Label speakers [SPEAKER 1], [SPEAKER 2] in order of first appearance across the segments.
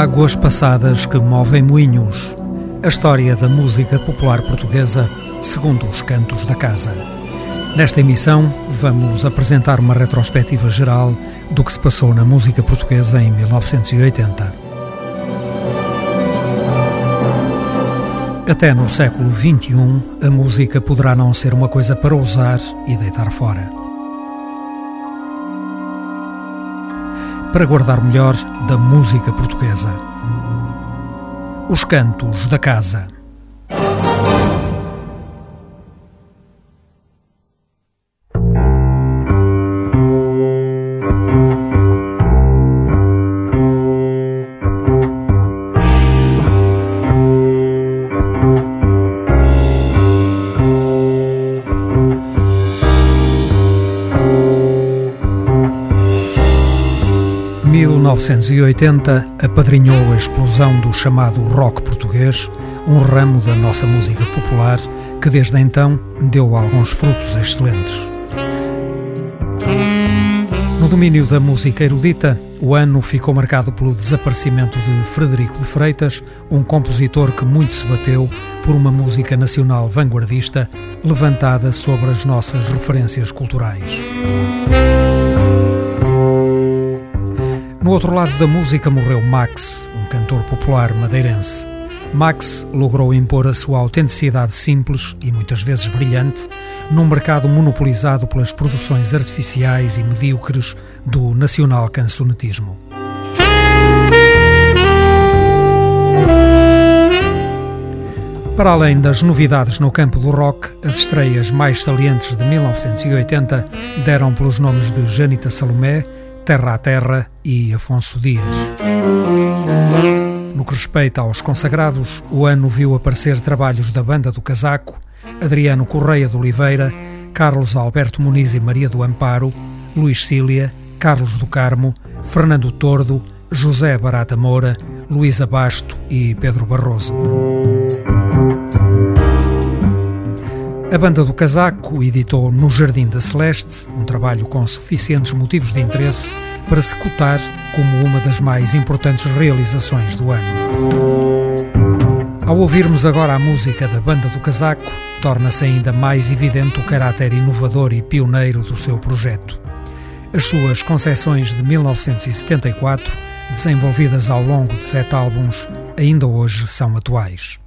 [SPEAKER 1] Águas passadas que movem moinhos. A história da música popular portuguesa segundo os cantos da casa. Nesta emissão, vamos apresentar uma retrospectiva geral do que se passou na música portuguesa em 1980. Até no século XXI, a música poderá não ser uma coisa para usar e deitar fora. Para guardar melhor da música portuguesa. Os Cantos da Casa. 1980 apadrinhou a explosão do chamado rock português, um ramo da nossa música popular que desde então deu alguns frutos excelentes. No domínio da música erudita, o ano ficou marcado pelo desaparecimento de Frederico de Freitas, um compositor que muito se bateu por uma música nacional vanguardista levantada sobre as nossas referências culturais. No outro lado da música morreu Max, um cantor popular madeirense. Max logrou impor a sua autenticidade simples e muitas vezes brilhante num mercado monopolizado pelas produções artificiais e medíocres do nacional cancionetismo. Para além das novidades no campo do rock, as estreias mais salientes de 1980 deram pelos nomes de Janita Salomé, Terra a Terra e Afonso Dias. No que respeita aos consagrados, o ano viu aparecer trabalhos da Banda do Casaco, Adriano Correia de Oliveira, Carlos Alberto Muniz e Maria do Amparo, Luís Cília, Carlos do Carmo, Fernando Tordo, José Barata Moura, Luísa Basto e Pedro Barroso. A Banda do Casaco editou No Jardim da Celeste, um trabalho com suficientes motivos de interesse para se cotar como uma das mais importantes realizações do ano. Ao ouvirmos agora a música da Banda do Casaco, torna-se ainda mais evidente o caráter inovador e pioneiro do seu projeto. As suas concepções de 1974, desenvolvidas ao longo de sete álbuns, ainda hoje são atuais.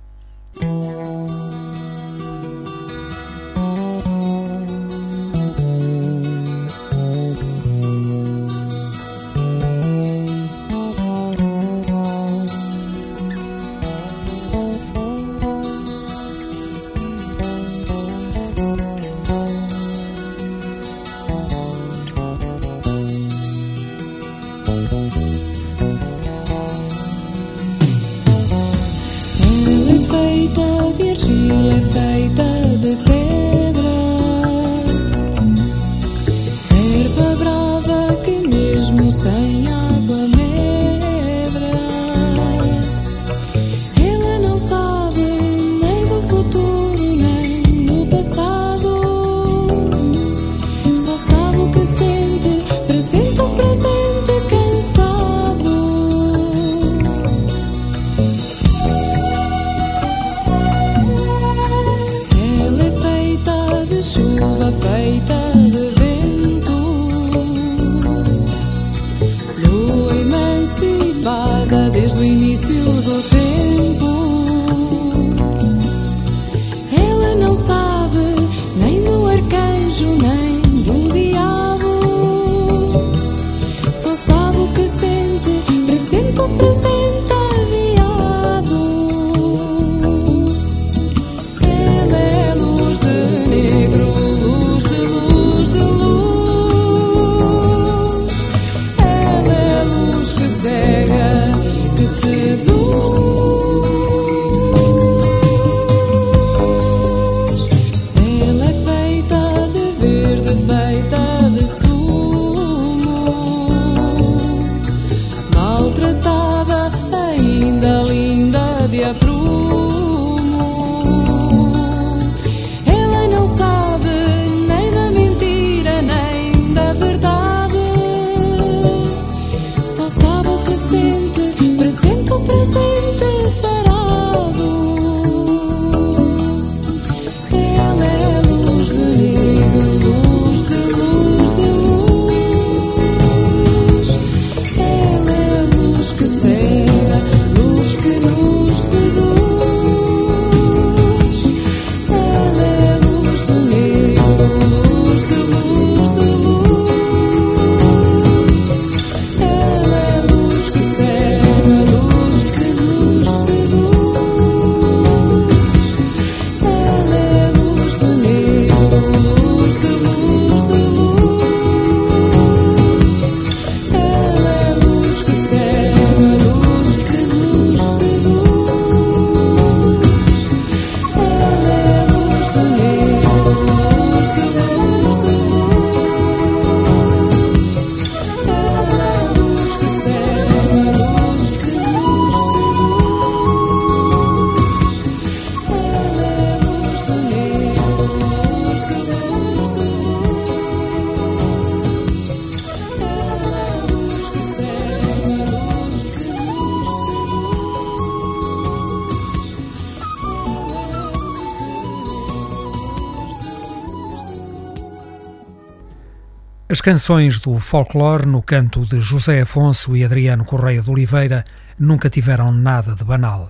[SPEAKER 1] Canções do folclore no canto de José Afonso e Adriano Correia de Oliveira nunca tiveram nada de banal.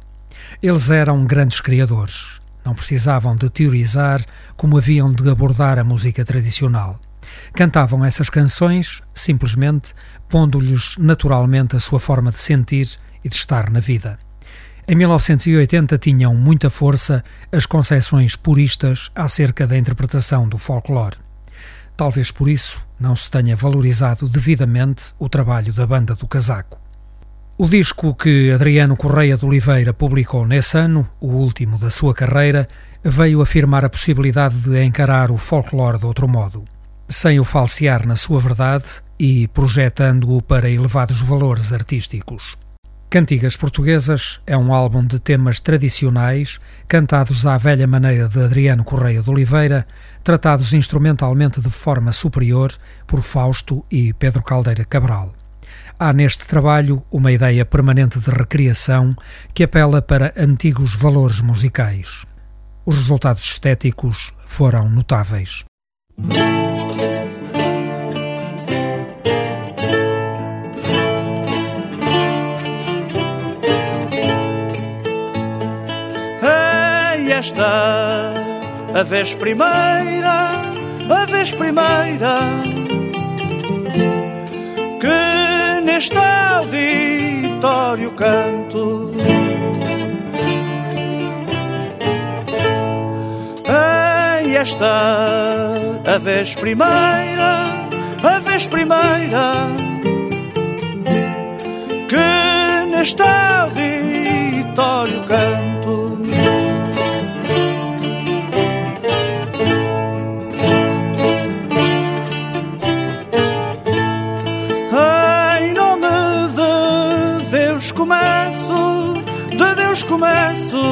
[SPEAKER 1] Eles eram grandes criadores, não precisavam de teorizar como haviam de abordar a música tradicional. Cantavam essas canções simplesmente pondo-lhes naturalmente a sua forma de sentir e de estar na vida. Em 1980 tinham muita força as concepções puristas acerca da interpretação do folclore. Talvez por isso não se tenha valorizado devidamente o trabalho da banda do casaco. O disco que Adriano Correia de Oliveira publicou nesse ano, o último da sua carreira, veio afirmar a possibilidade de encarar o folclore de outro modo, sem o falsear na sua verdade e projetando-o para elevados valores artísticos. Cantigas Portuguesas é um álbum de temas tradicionais, cantados à velha maneira de Adriano Correia de Oliveira, tratados instrumentalmente de forma superior por Fausto e Pedro Caldeira Cabral. Há neste trabalho uma ideia permanente de recriação que apela para antigos valores musicais. Os resultados estéticos foram notáveis.
[SPEAKER 2] Esta a vez primeira, a vez primeira que neste auditório canto. Ei, esta a vez primeira, a vez primeira que neste auditório canto. Começo.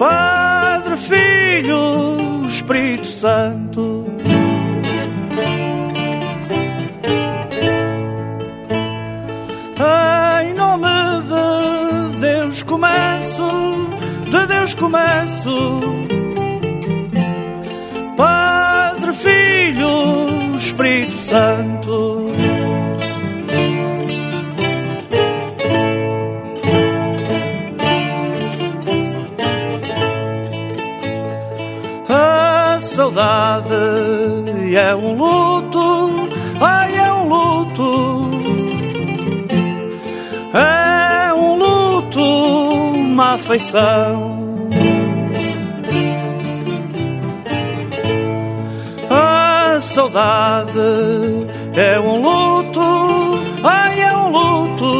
[SPEAKER 2] Padre, Filho, Espírito Santo. Em nome de Deus começo, de Deus começo. Padre, Filho, Espírito Santo. Saudade é um luto, ai é um luto, é um luto, uma afeição. A saudade é um luto, ai é um luto,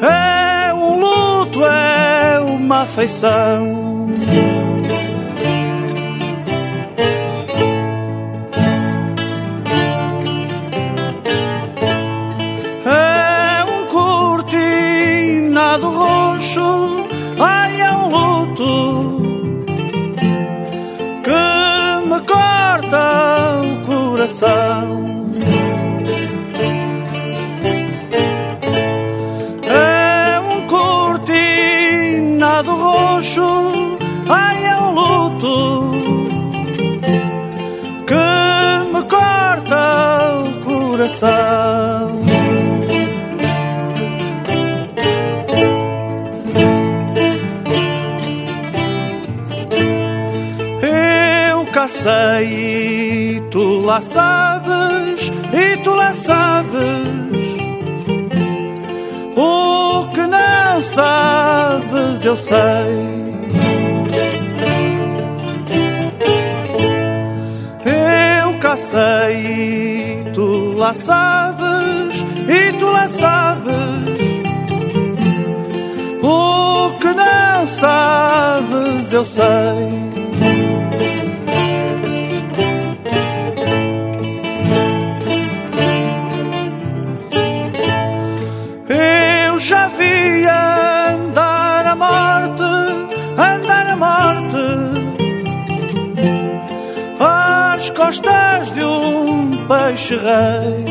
[SPEAKER 2] é um luto, é uma afeição. Eu sei. Eu cá sei, tu lá sabes, e tu lá sabes. O que não sabes, eu sei.
[SPEAKER 1] scheich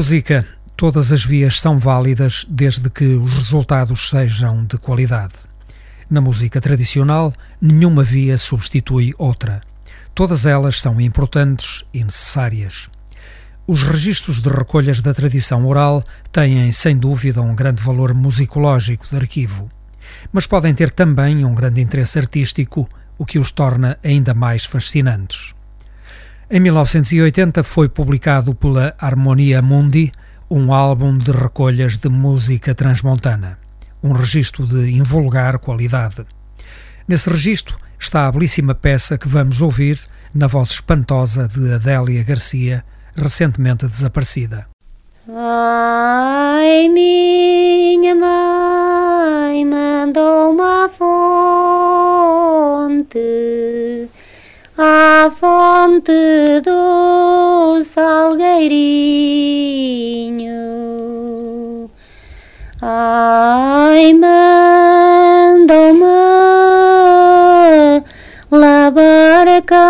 [SPEAKER 1] música, todas as vias são válidas desde que os resultados sejam de qualidade. Na música tradicional, nenhuma via substitui outra. Todas elas são importantes e necessárias. Os registros de recolhas da tradição oral têm, sem dúvida, um grande valor musicológico de arquivo, mas podem ter também um grande interesse artístico, o que os torna ainda mais fascinantes. Em 1980 foi publicado pela Harmonia Mundi um álbum de recolhas de música transmontana, um registro de invulgar qualidade. Nesse registro está a belíssima peça que vamos ouvir na voz espantosa de Adélia Garcia, recentemente desaparecida.
[SPEAKER 3] Ai, minha mãe mandou uma fonte à fonte do salgueirinho. Ai, mandou-me lavar a cântara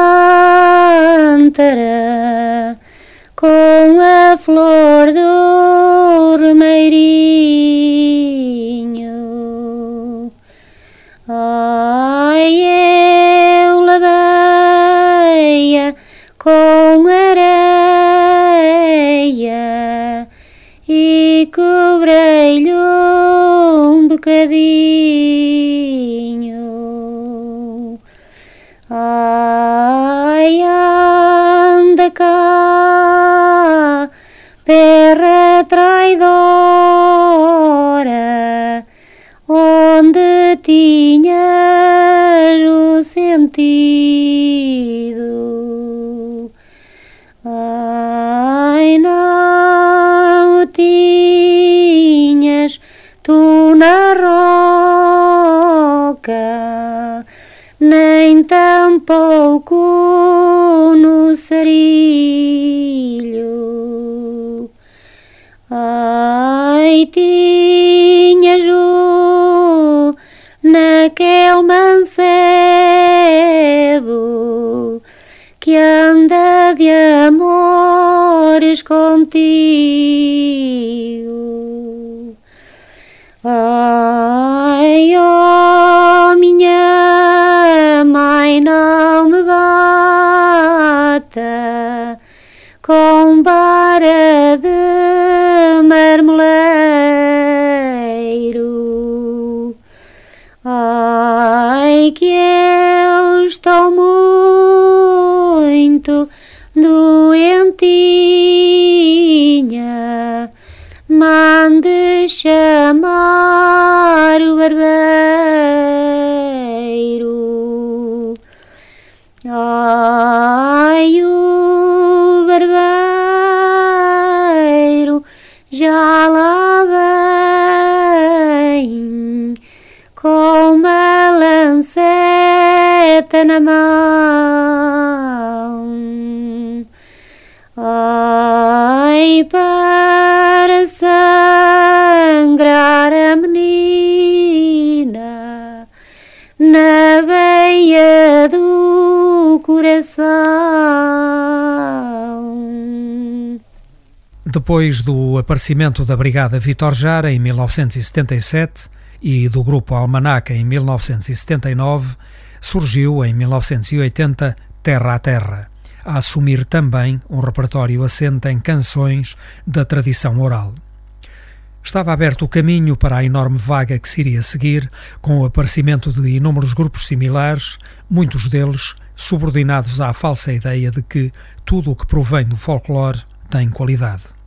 [SPEAKER 3] com a flor do remeirinho. Ai, eu lavei com areia e cobrei-lhe um bocadinho. Ai, anda cá, perra traidora, onde tinhas o sentido. Ai, não tinhas tu na roca, nem tampouco no sarilho. Ai, tinhas o naquele mancebo que anda de amores contigo. Ai, oh, minha mãe, não me bata com vara de marmeleiro. Ai, que eu estou muito doentinha, mande chamar o barbeiro. Ai, o barbeiro já lá vem com uma lanceta na mão. Ai, para sangrar a menina na veia do coração.
[SPEAKER 1] Depois do aparecimento da Brigada Vitor Jara em 1977 e do Grupo Almanac em 1979, surgiu em 1980 Terra a Terra, a assumir também um repertório assente em canções da tradição oral. Estava aberto o caminho para a enorme vaga que se iria seguir, com o aparecimento de inúmeros grupos similares, muitos deles subordinados à falsa ideia de que tudo o que provém do folclore tem qualidade.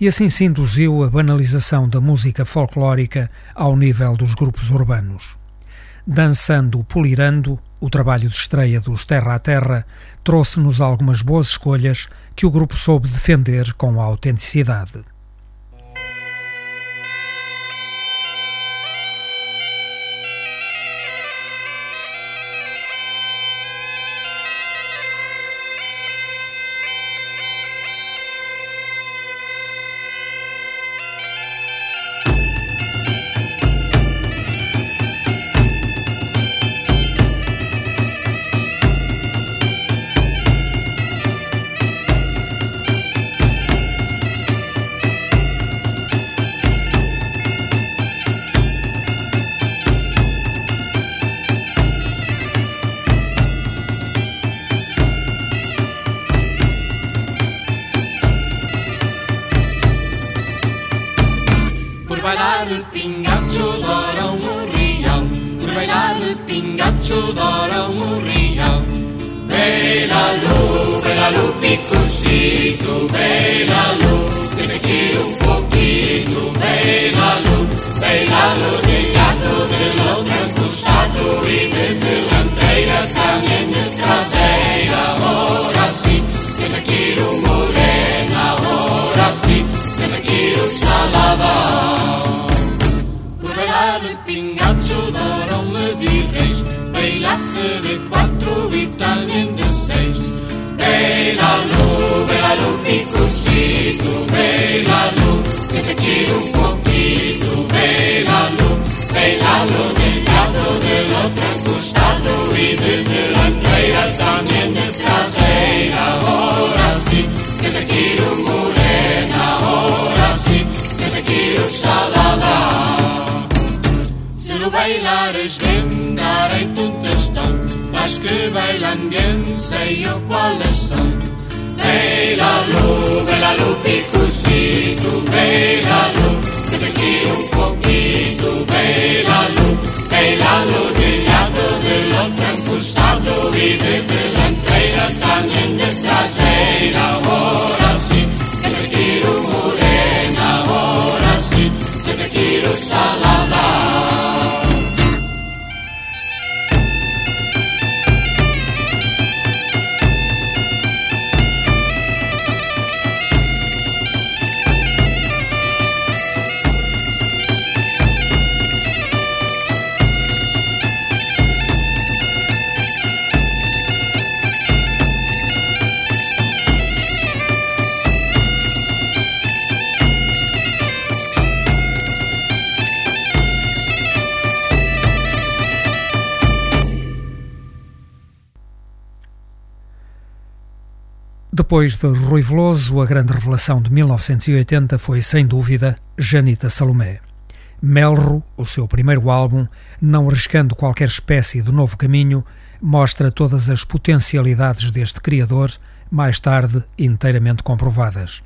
[SPEAKER 1] E assim se induziu a banalização da música folclórica ao nível dos grupos urbanos. Dançando Polirando, o trabalho de estreia dos Terra a Terra, trouxe-nos algumas boas escolhas que o grupo soube defender com autenticidade. Depois de Rui Veloso, a grande revelação de 1980 foi, sem dúvida, Janita Salomé. Melro, o seu primeiro álbum, não arriscando qualquer espécie de novo caminho, mostra todas as potencialidades deste criador, mais tarde inteiramente comprovadas.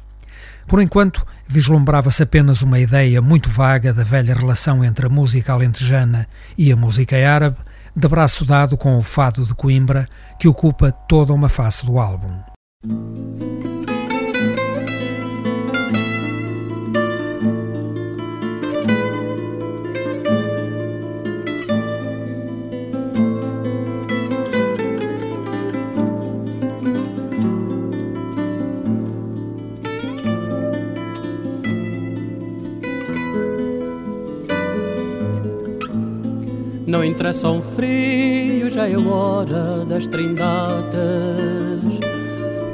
[SPEAKER 1] Por enquanto, vislumbrava-se apenas uma ideia muito vaga da velha relação entre a música alentejana e a música árabe, de braço dado com o fado de Coimbra, que ocupa toda uma face do álbum.
[SPEAKER 4] Não interessa um frio, já é hora das trindades.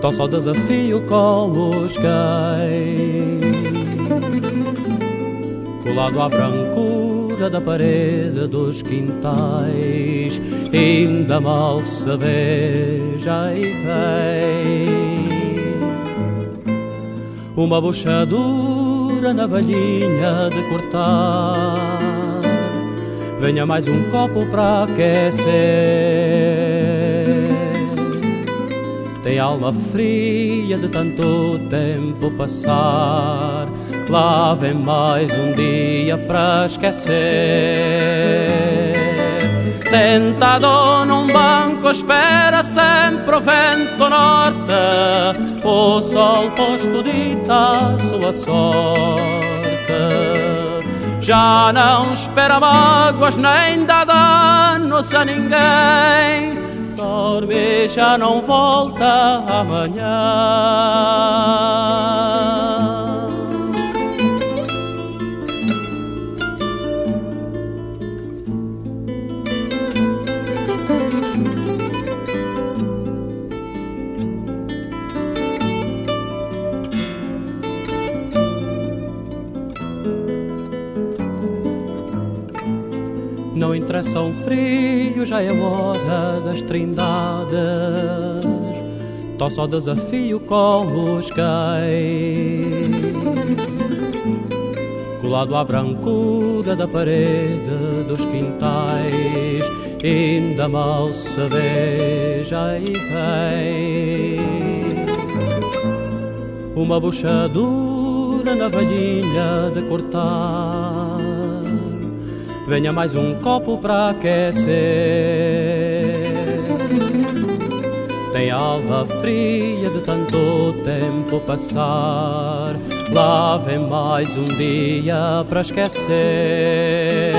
[SPEAKER 4] Tão só desafio com os cães. Colado à brancura da parede dos quintais, ainda mal se vê, já e vem. Uma buchadura na valhinha de cortar venha mais um copo pra aquecer. Tem alma fria de tanto tempo passar. Lá vem mais um dia pra esquecer. Sentado num banco, espera sempre o vento norte. O sol posto dita a sua sorte já não espera mágoas nem dá danos a ninguém. Dorme já não volta amanhã. Não interessa um frio, já é hora das trindades. Tó só desafio com os cães. Colado à brancura da parede dos quintais, ainda mal se vê, já e vem. Uma buchadura dura na velhinha de cortar. Venha mais um copo para aquecer. Tem alma fria de tanto tempo passar. Lá vem mais um dia para esquecer.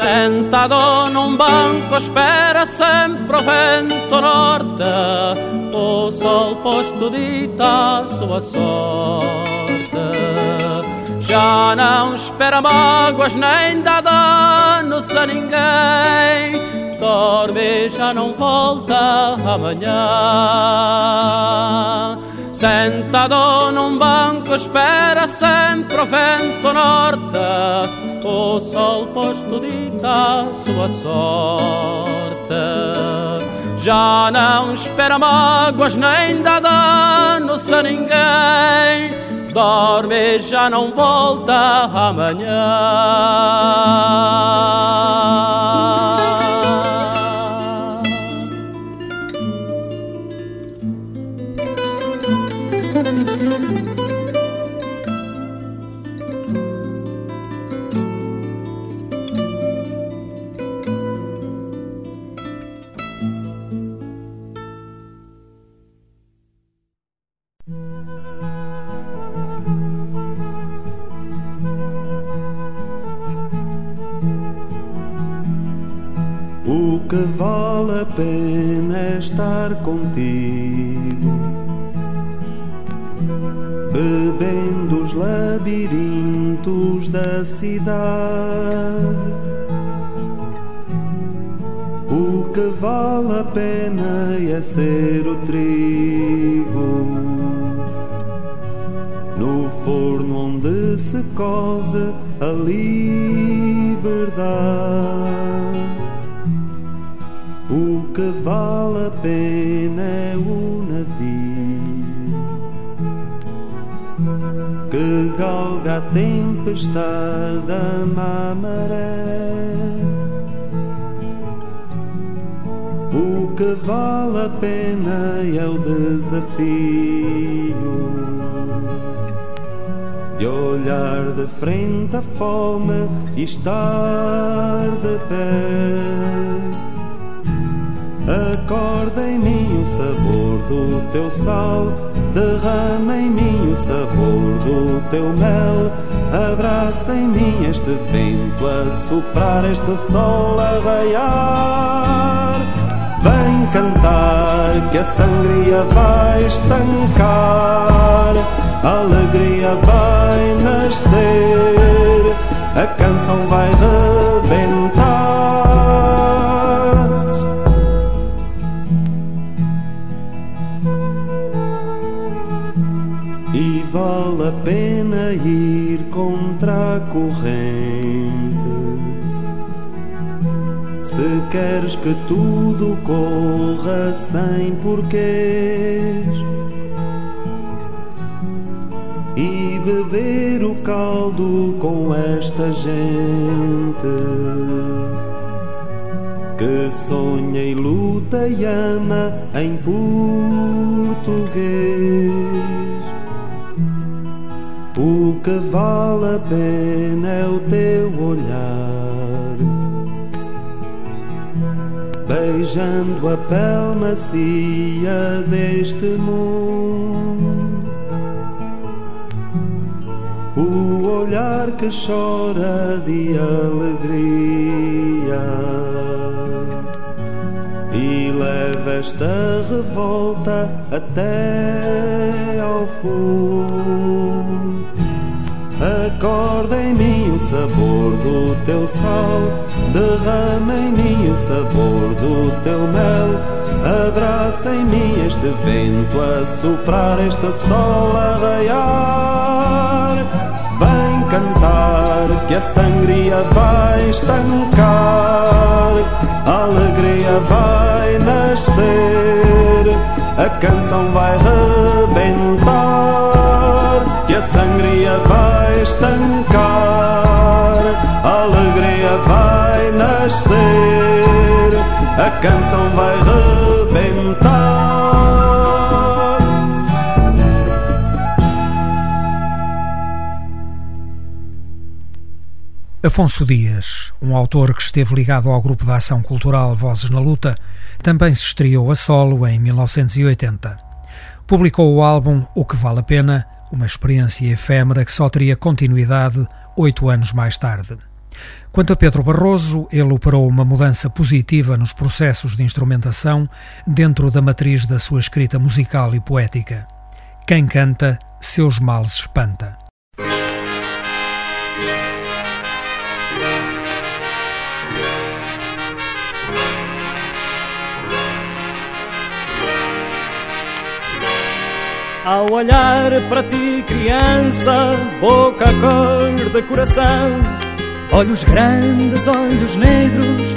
[SPEAKER 4] Sentado num banco espera sempre o vento norte O sol posto dita sua sorte Já não espera mágoas nem dá danos a ninguém Dorme já não volta amanhã. Sentado num banco espera sempre o vento norte. O sol posto dita sua sorte. Já não espera mágoas nem dá danos a ninguém Dorme já não volta amanhã
[SPEAKER 5] estar contigo, bebendo os labirintos da cidade. O que vale a pena é ser o trigo no forno onde se cose a liberdade. O que vale a pena tempestade a maré. O que vale a pena é o desafio de olhar de frente a fome e estar de pé. Acorda em mim o sabor do teu sal, derrama em mim o sabor do teu mel. Abraça em mim este vento a soprar, este sol a raiar. Vem cantar que a sangria vai estancar, a alegria vai nascer, a canção vai rebentar. E vale a pena corrente. Se queres que tudo corra sem porquês e beber o caldo com esta gente que sonha e luta e ama em português. Vale a pena é o teu olhar, beijando a pele macia deste mundo. O olhar que chora de alegria e leva esta revolta até ao fundo. Acorda em mim o sabor do teu sal, derrama em mim o sabor do teu mel. Abraça em mim este vento a soprar, este sol a raiar. Vem cantar que a sangria vai estancar, a alegria vai nascer, a canção vai rebentar, que a sangria vai estancar, a alegria vai nascer, a canção vai rebentar.
[SPEAKER 1] Afonso Dias, um autor que esteve ligado ao grupo de ação cultural Vozes na Luta, também se estreou a solo em 1980. Publicou o álbum O que Vale a Pena uma experiência efêmera que só teria continuidade oito anos mais tarde. Quanto a Pedro Barroso, ele operou uma mudança positiva nos processos de instrumentação dentro da matriz da sua escrita musical e poética. Quem canta, seus males espanta.
[SPEAKER 6] Ao olhar para ti, criança, boca cor de coração, olhos grandes, olhos negros,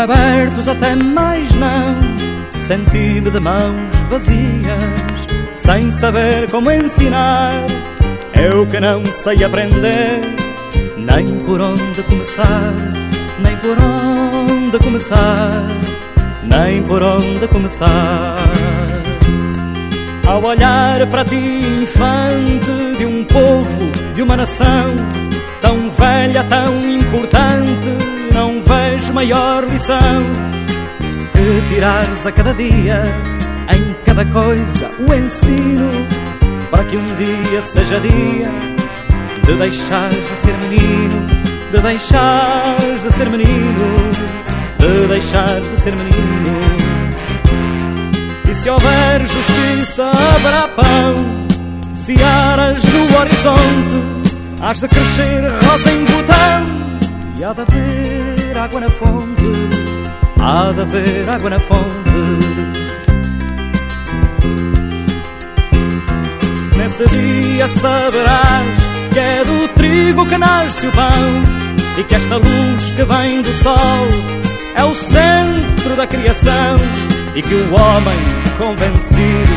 [SPEAKER 6] abertos até mais não, sentido de mãos vazias, sem saber como ensinar. Eu que não sei aprender, nem por onde começar, nem por onde começar, nem por onde começar. Ao olhar para ti, infante de um povo, de uma nação tão velha, tão importante, não vejo maior lição que tirares a cada dia, em cada coisa, o ensino para que um dia seja dia de deixares de ser menino, de deixares de ser menino, de deixares de ser menino. Se houver justiça, haverá pão. Se aras no horizonte, has de crescer rosa em botão. E há de haver água na fonte, há de haver água na fonte. Nesse dia saberás que é do trigo que nasce o pão e que esta luz que vem do sol é o centro da criação e que o homem convencido.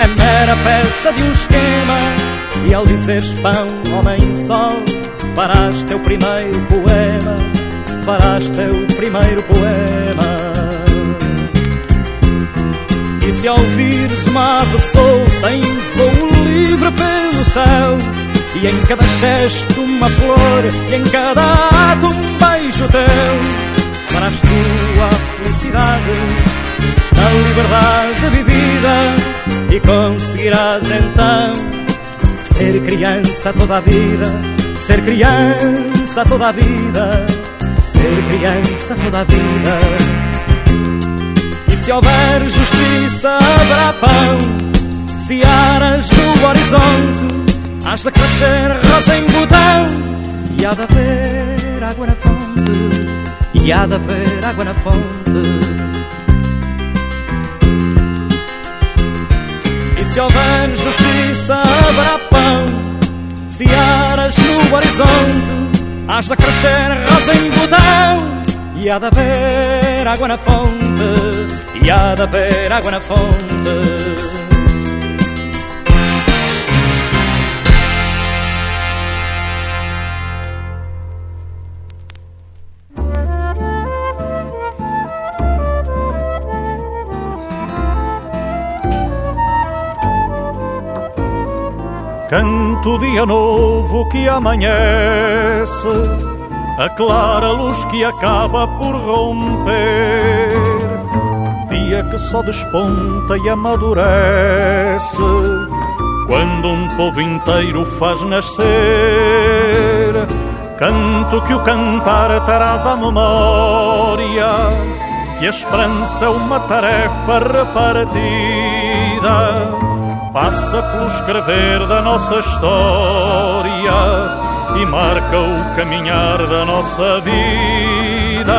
[SPEAKER 6] É mera peça de um esquema e ao dizeres pão, homem sol farás teu primeiro poema farás teu primeiro poema. E se ouvires uma ave solta em voo livre pelo céu e em cada gesto uma flor e em cada ato um beijo teu farás tua felicidade a liberdade vivida e conseguirás então ser criança toda a vida, ser criança toda a vida, ser criança toda a vida. E se houver justiça, haverá pão, se aras no horizonte, has de crescer rosa em botão, e há de haver água na fonte, e há de haver água na fonte. Se houver justiça, haverá pão. Se aras no horizonte, has de crescer rosa em botão. E há de haver água na fonte, e há de haver água na fonte.
[SPEAKER 7] Canto dia novo que amanhece, a clara luz que acaba por romper. Dia que só desponta e amadurece, quando um povo inteiro faz nascer. Canto que o cantar traz à memória, que a esperança é uma tarefa repartida passa pelo escrever da nossa história e marca o caminhar da nossa vida.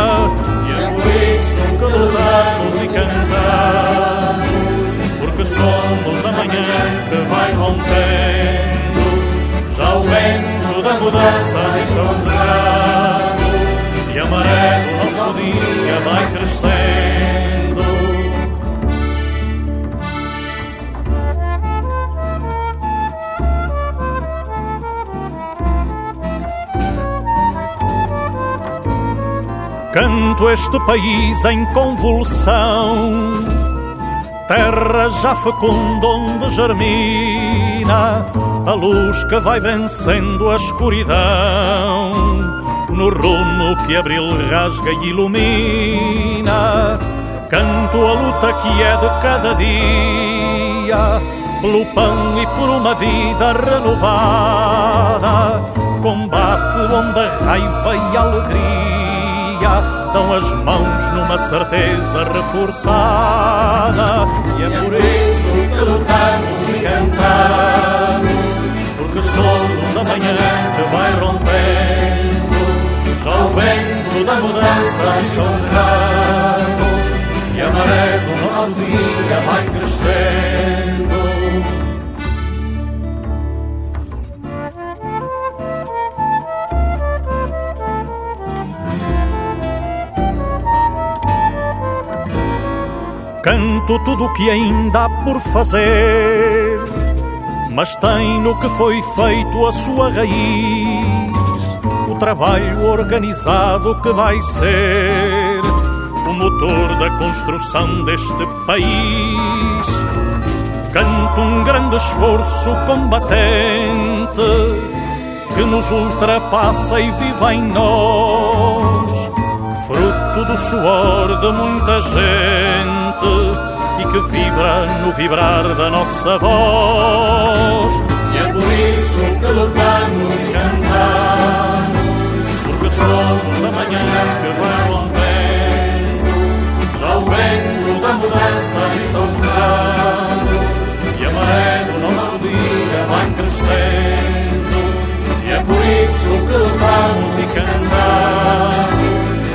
[SPEAKER 7] E é por isso que lutamos e cantamos, porque somos a manhã que vai rompendo, já o vento da mudança entra os e a maré do nosso dia vai crescendo. Canto este país em convulsão, terra já fecunda onde germina a luz que vai vencendo a escuridão. no rumo que abril rasga e ilumina. Canto a luta que é de cada dia, pelo pão e por uma vida renovada. Combate onde a raiva e a alegria dão as mãos numa certeza reforçada. E é por isso que lutamos e cantamos, porque somos a manhã que vai rompendo. Já o vento da mudança agita os ramos e do nosso dia vai crescendo. Canto tudo o que ainda há por fazer, mas tem no que foi feito a sua raiz. O trabalho organizado que vai ser o motor da construção deste país. Canto um grande esforço combatente que nos ultrapassa e vive em nós fruto do suor de muita gente e que vibra no vibrar da nossa voz. E é por isso que lutamos e cantamos, porque somos a manhã que vai rompendo. Já o vento da mudança agita os ramos e a maré do nosso dia vai crescendo. E é por isso que lutamos e cantamos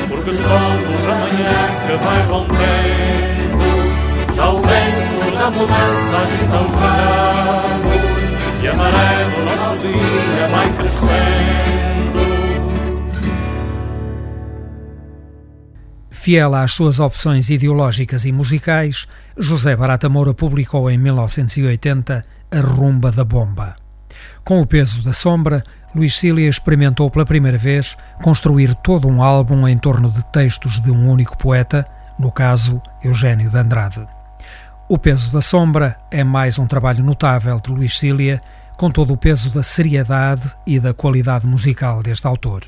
[SPEAKER 7] porque somos amanhã que vai rompendo. Já o vento da mudança agita os ramos e a maré do nosso dia vai crescendo.
[SPEAKER 8] Fiel às suas opções ideológicas e musicais, José Barata Moura publicou em 1980 A Rumba da Bomba. Com o peso da sombra, Luís Cília experimentou pela primeira vez construir todo um álbum em torno de textos de um único poeta, no caso Eugênio de Andrade. O Peso da Sombra é mais um trabalho notável de Luís Cília, com todo o peso da seriedade e da qualidade musical deste autor.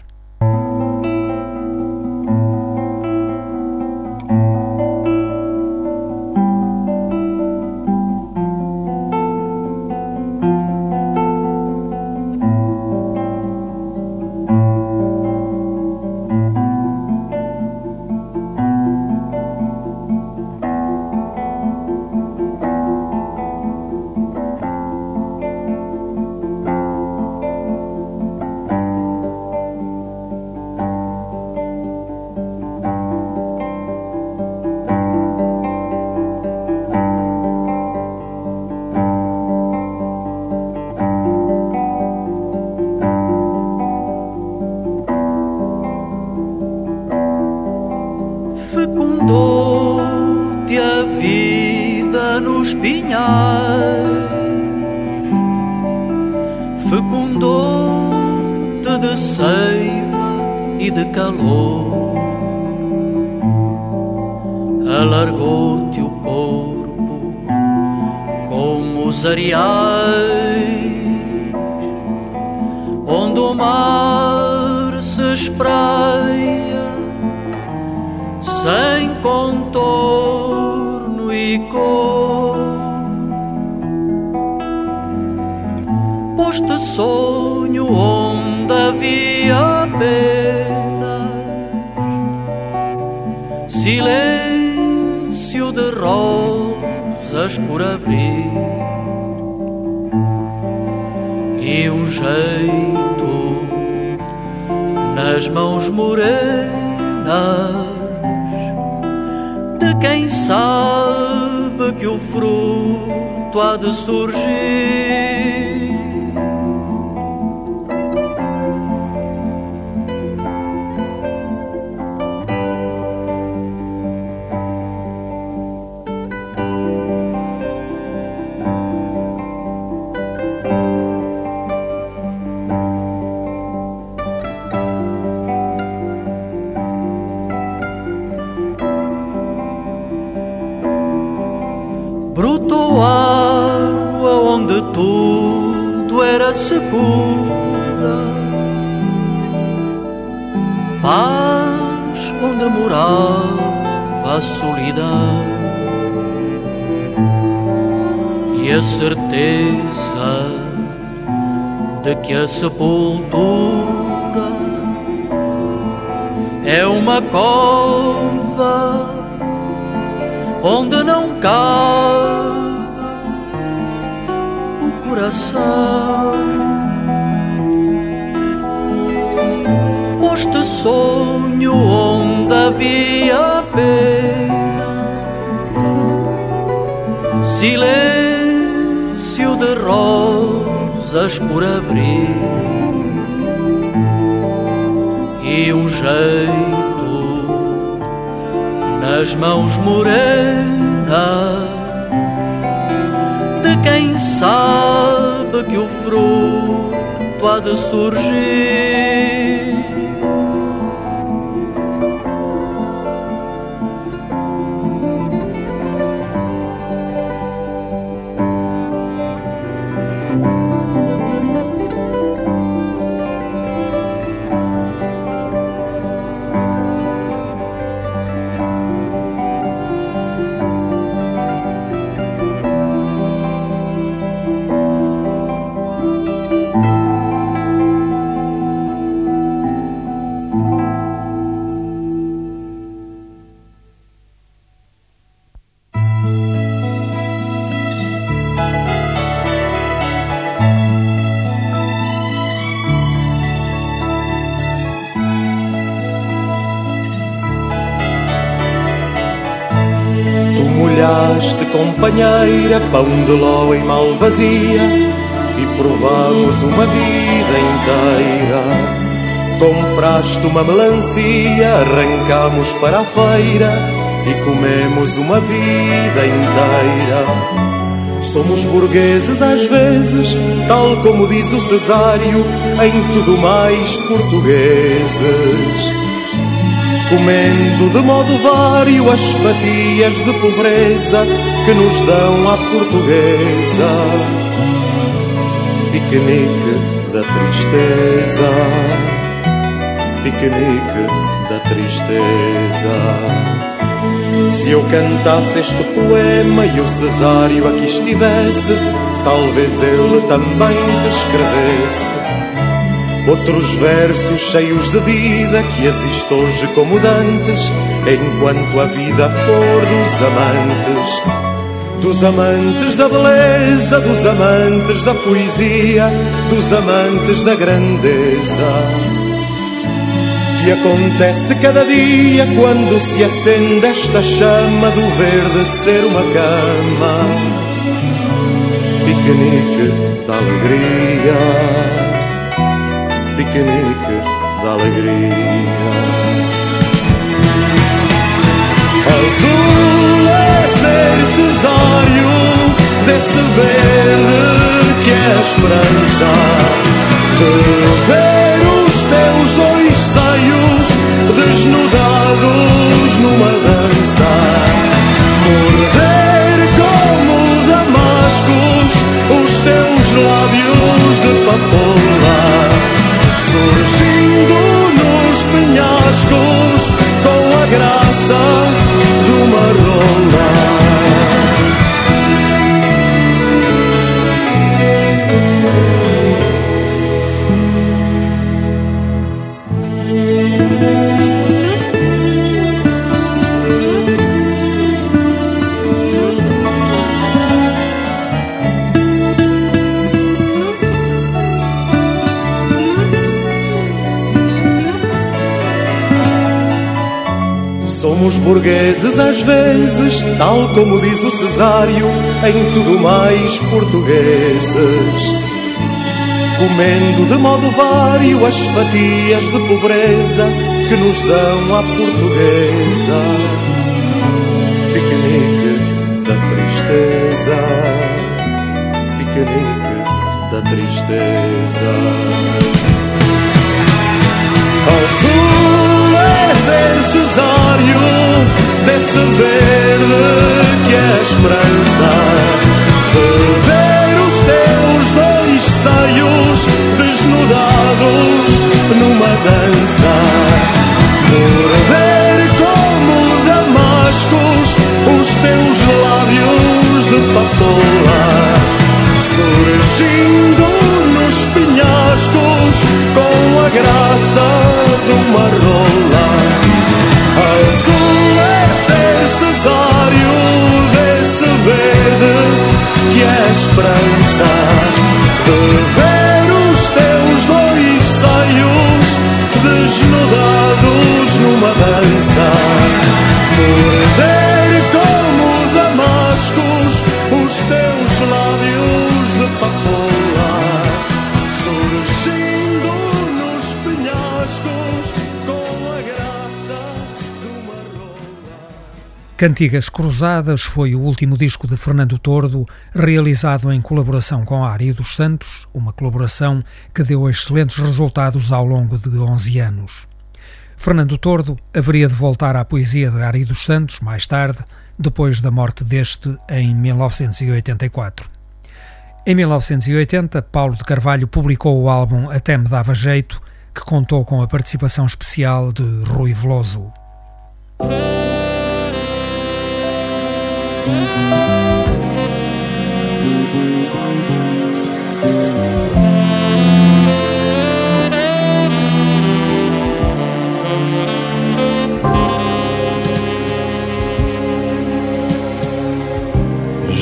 [SPEAKER 8] Morava a solidão e a certeza de que a sepultura é uma cova onde não cabe o coração. Este sonho onde havia pena, silêncio de rosas por abrir. E um jeito nas mãos morenas de quem sabe que o fruto há de surgir.
[SPEAKER 9] Pão de ló e malvazia, e provamos uma vida inteira. Compraste uma melancia, arrancamos para a feira e comemos uma vida inteira. Somos burgueses às vezes, tal como diz o Cesário, em tudo mais portugueses comendo de modo vário as fatias de pobreza que nos dão à portuguesa. Piquenique da tristeza, piquenique da tristeza. Se eu cantasse este poema e o Cesário aqui estivesse, talvez ele também te escrevesse Outros versos cheios de vida que existe hoje como dantes, enquanto a vida for dos amantes. Dos amantes da beleza, dos amantes da poesia, dos amantes da grandeza. Que acontece cada dia quando se acende esta chama do verde ser uma cama. Piquenique da alegria piquenique da alegria. Azul é ser cesário desse verde que é a esperança de ver os teus dois seios desnudados numa dança. Morder como damascos os teus lábios de papoula surgindo nos penhascos graça de uma rola. Burgueses às vezes, tal como diz o Cesário, em tudo mais portugueses. Comendo de modo vário as fatias de pobreza que nos dão à portuguesa. Piquenique da tristeza, piquenique da tristeza. Azul ser desse verde que é a esperança. Ver os teus dois seios desnudados numa dança. Ver como damascos os teus lábios de papoula surgindo nos penhascos com a graça de uma rola. Azul é ser cesáreo desse verde que é a esperança de ver os teus dois seios desnudados numa dança.
[SPEAKER 1] Cantigas Cruzadas foi o último disco de Fernando Tordo, realizado em colaboração com a Ari dos Santos, uma colaboração que deu excelentes resultados ao longo de 11 anos. Fernando Tordo haveria de voltar à poesia de Ari dos Santos mais tarde, depois da morte deste em 1984. Em 1980, Paulo de Carvalho publicou o álbum Até Me Dava Jeito, que contou com a participação especial de Rui Veloso.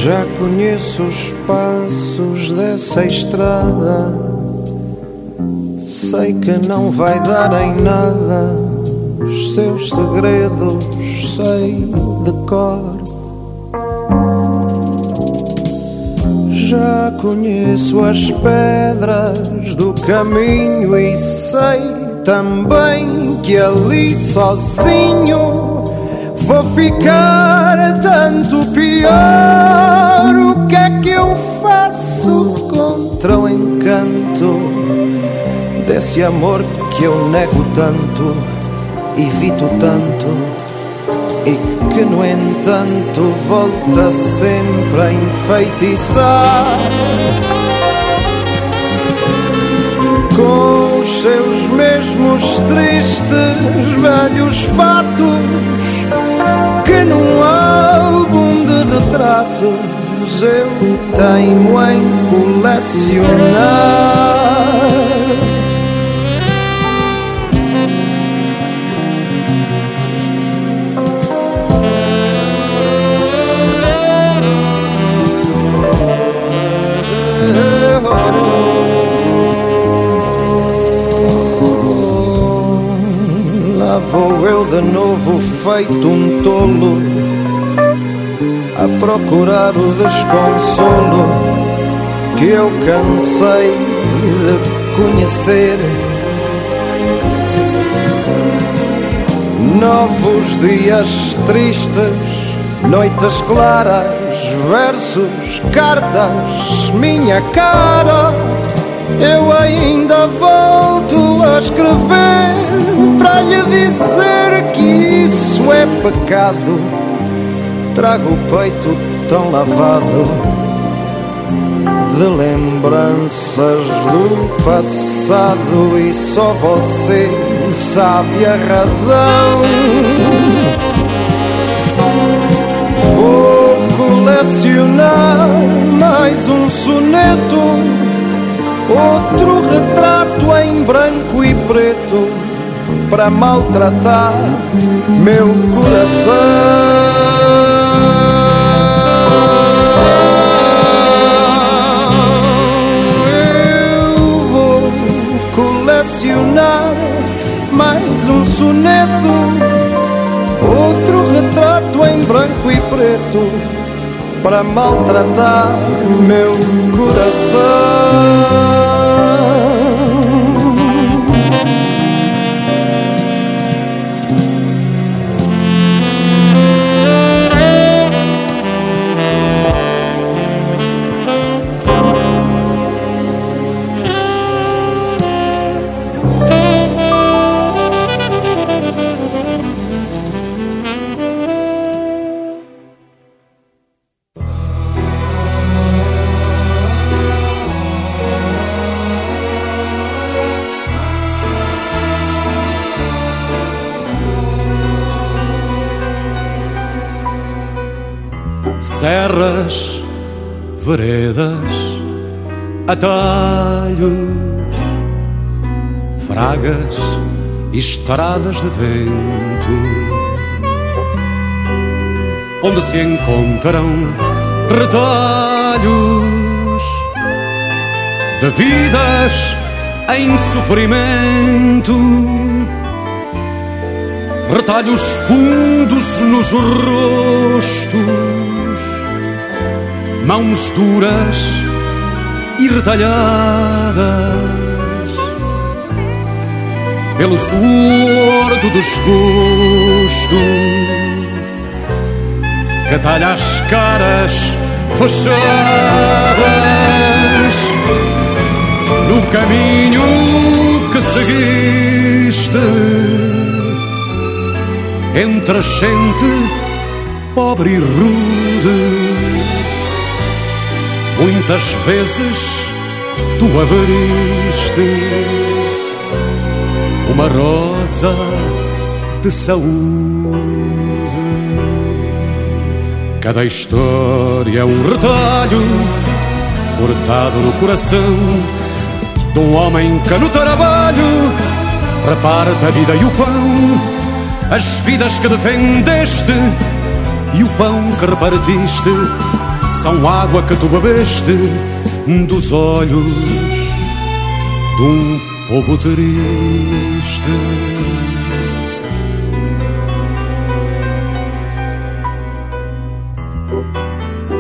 [SPEAKER 10] Já conheço os passos dessa estrada. Sei que não vai dar em nada. Os seus segredos sei de cor. Já conheço as pedras do caminho e sei também que ali sozinho vou ficar tanto pior. O que é que eu faço contra o encanto desse amor que eu nego tanto, evito tanto? e que no entanto volta sempre a enfeitiçar com os seus mesmos tristes velhos fatos que num álbum de retratos eu teimo em colecionar. Vou eu de novo feito um tolo A procurar o desconsolo Que eu cansei de conhecer. Novos dias tristes, noites claras Versos, cartas, minha cara eu ainda volto a escrever para lhe dizer que isso é pecado. Trago o peito tão lavado de lembranças do passado e só você sabe a razão. Vou colecionar mais um soneto Outro retrato em branco e preto para maltratar meu coração. Eu vou colecionar mais um soneto, outro retrato em branco e preto para maltratar meu coração.
[SPEAKER 11] Veredas, atalhos, fragas e estradas de vento, onde se encontram retalhos de vidas em sofrimento. Retalhos fundos nos rostos, mãos duras e retalhadas pelo suor do desgosto que talha as caras fechadas no caminho que seguiste entre a gente pobre e rude. Muitas vezes tu abriste uma rosa de saúde. Cada história é um retalho cortado no coração de um homem que no trabalho reparte a vida e o pão, as vidas que defendeste e o pão que repartiste são água que tu bebeste dos olhos de um povo triste.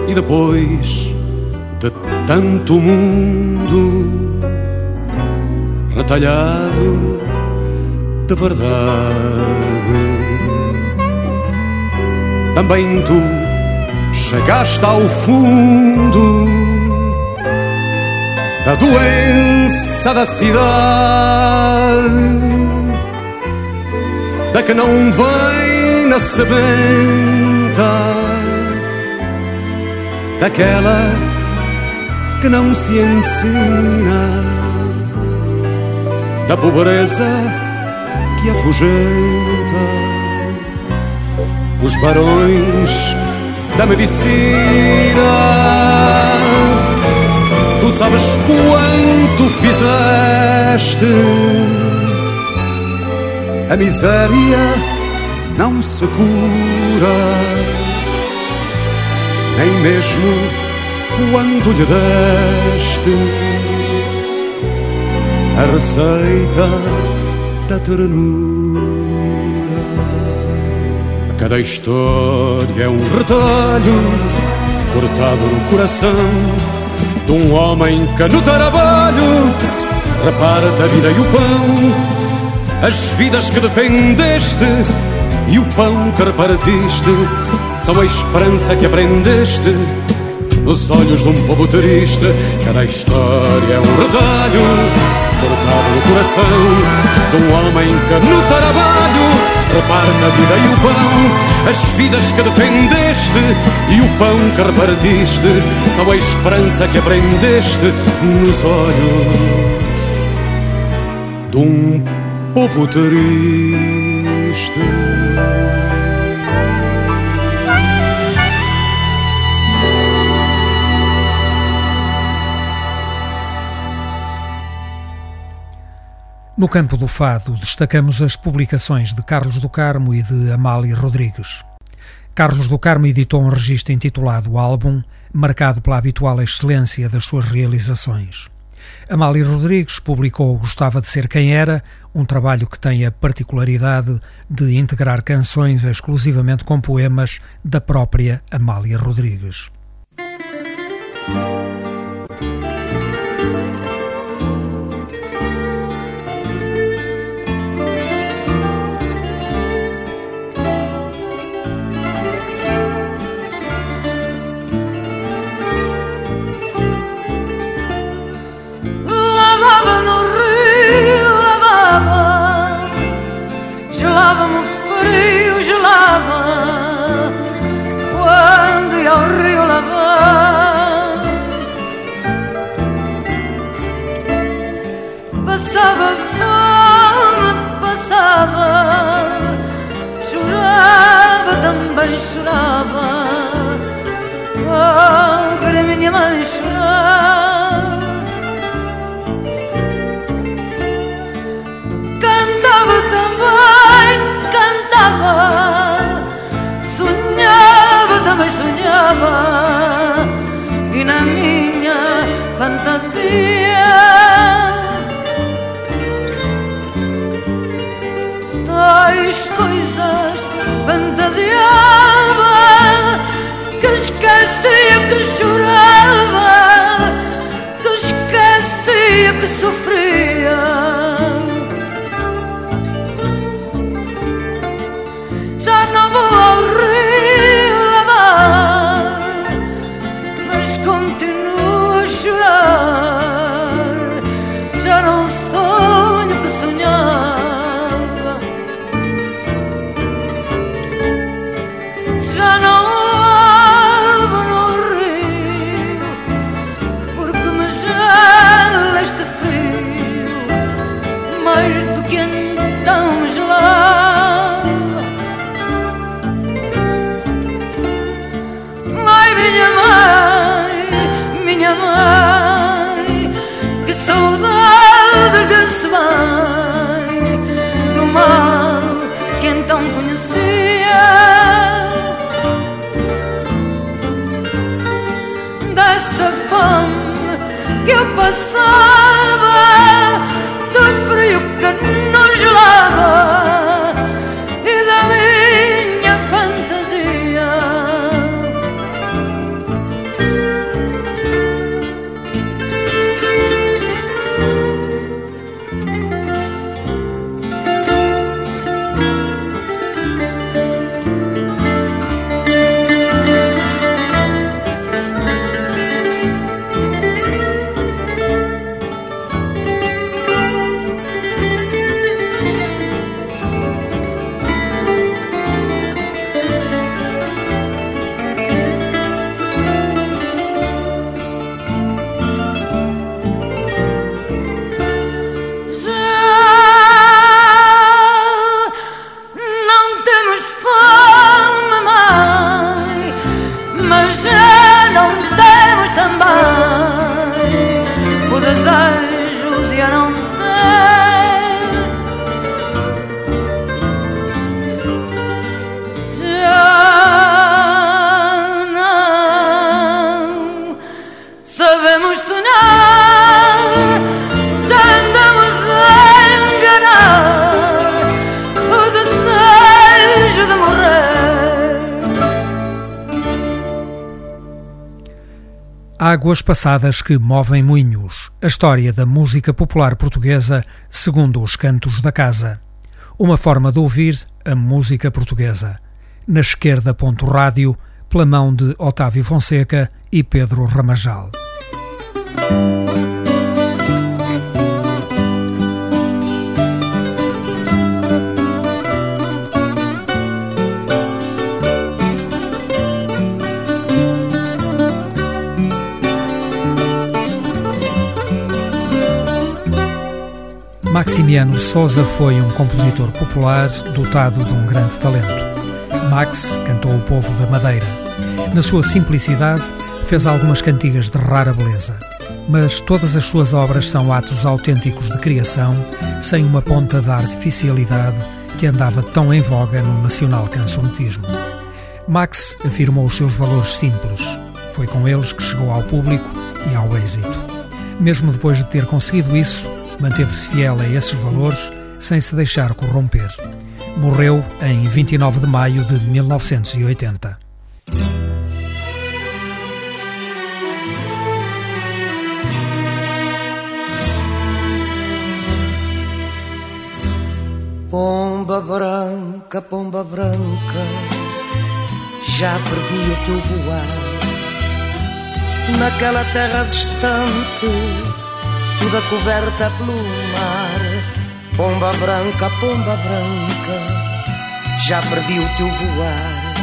[SPEAKER 11] E depois de tanto mundo retalhado de verdade, também tu chegaste ao fundo da doença da cidade, da que não vem na sementa, daquela que não se ensina, da pobreza que afugenta os barões da medicina. Tu sabes quanto fizeste. A miséria não se cura, nem mesmo quando lhe deste a receita da ternura. Cada história é um retalho cortado no coração de um homem que no trabalho reparte a vida e o pão, as vidas que defendeste e o pão que repartiste são a esperança que aprendeste nos olhos de um povo triste. Cada história é um retalho cortado no coração de um homem que no trabalho reparte a vida e o pão, as vidas que defendeste e o pão que repartiste são a esperança que aprendeste nos olhos de um povo triste.
[SPEAKER 1] No campo do fado, destacamos as publicações de Carlos do Carmo e de Amália Rodrigues. Carlos do Carmo editou um registro intitulado Álbum, marcado pela habitual excelência das suas realizações. Amália Rodrigues publicou Gostava de Ser Quem Era, um trabalho que tem a particularidade de integrar canções exclusivamente com poemas da própria Amália Rodrigues.
[SPEAKER 12] Passava fome, passava, chorava, também chorava, oh, ver minha mãe chorar. Cantava também, cantava, sonhava, também sonhava, na minha fantasia. Tais coisas fantasiava que esquecia
[SPEAKER 1] Águas passadas que movem moinhos. A história da música popular portuguesa segundo os cantos da casa. Uma forma de ouvir a música portuguesa. Na esquerda ponto rádio, pela mão de Otávio Fonseca e Pedro Ramajal. Maximiano Sousa foi um compositor popular dotado de um grande talento. Max cantou o povo da Madeira. Na sua simplicidade, fez algumas cantigas de rara beleza, mas todas as suas obras são atos autênticos de criação, sem uma ponta de artificialidade que andava tão em voga no nacional cancionetismo. Max afirmou os seus valores simples. Foi com eles que chegou ao público e ao êxito. Mesmo depois de ter conseguido isso, manteve-se fiel a esses valores sem se deixar corromper. Morreu em 29 de maio de 1980.
[SPEAKER 13] Pomba branca, pomba branca, já perdi o teu voar. Naquela terra distante, toda coberta pelo mar. Pomba branca, pomba branca, já perdi o teu voar.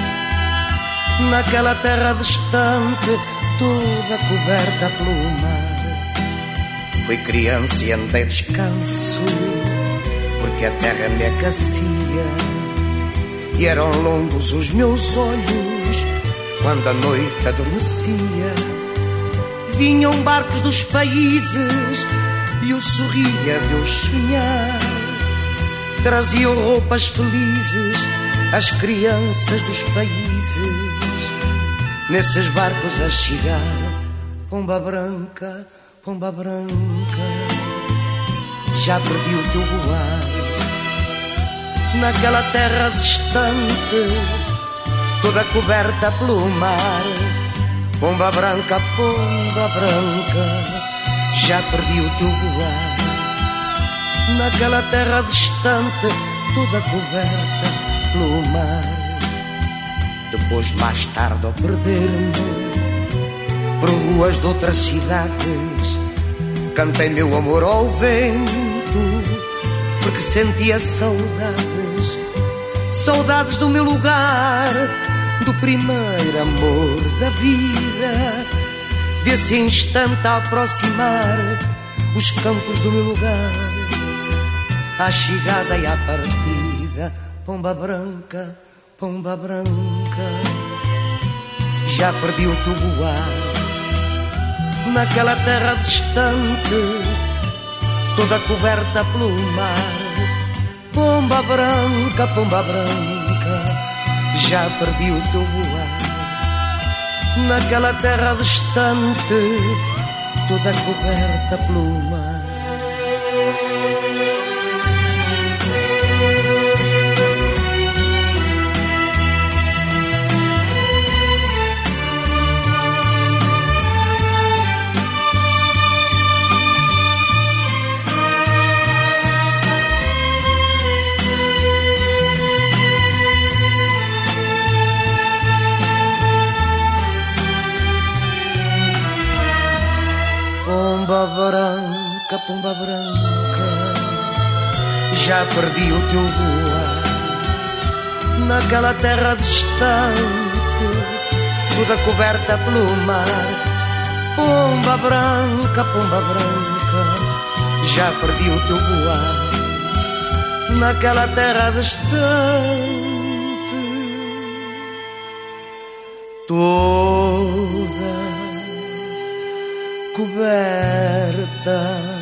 [SPEAKER 13] Naquela terra distante, toda coberta pelo mar. Fui criança e andei descanso porque a terra me aquecia e eram longos os meus olhos quando a noite adormecia. Vinham barcos dos países e eu sorria de os sonhar. Traziam roupas felizes as crianças dos países nesses barcos a chegar. Pomba branca, pomba branca, já perdi o teu voar naquela terra distante, toda coberta pelo mar. Pomba branca, pomba branca, já perdi o teu voar. Naquela terra distante, toda coberta pelo mar. Depois, mais tarde, ao perder-me por ruas de outras cidades, cantei meu amor ao vento, porque sentia saudades, saudades do meu lugar, do primeiro amor da vida, desse instante a aproximar os campos do meu lugar, à chegada e à partida, pomba branca, pomba branca, já perdi o teu voar naquela terra distante, toda coberta pelo mar. Pomba branca, pomba branca, já perdi o teu voar. Naquela terra distante, toda coberta pelo mar. Já perdi o teu voar naquela terra distante, toda coberta pelo mar. Pomba branca, pomba branca, já perdi o teu voar naquela terra distante, toda coberta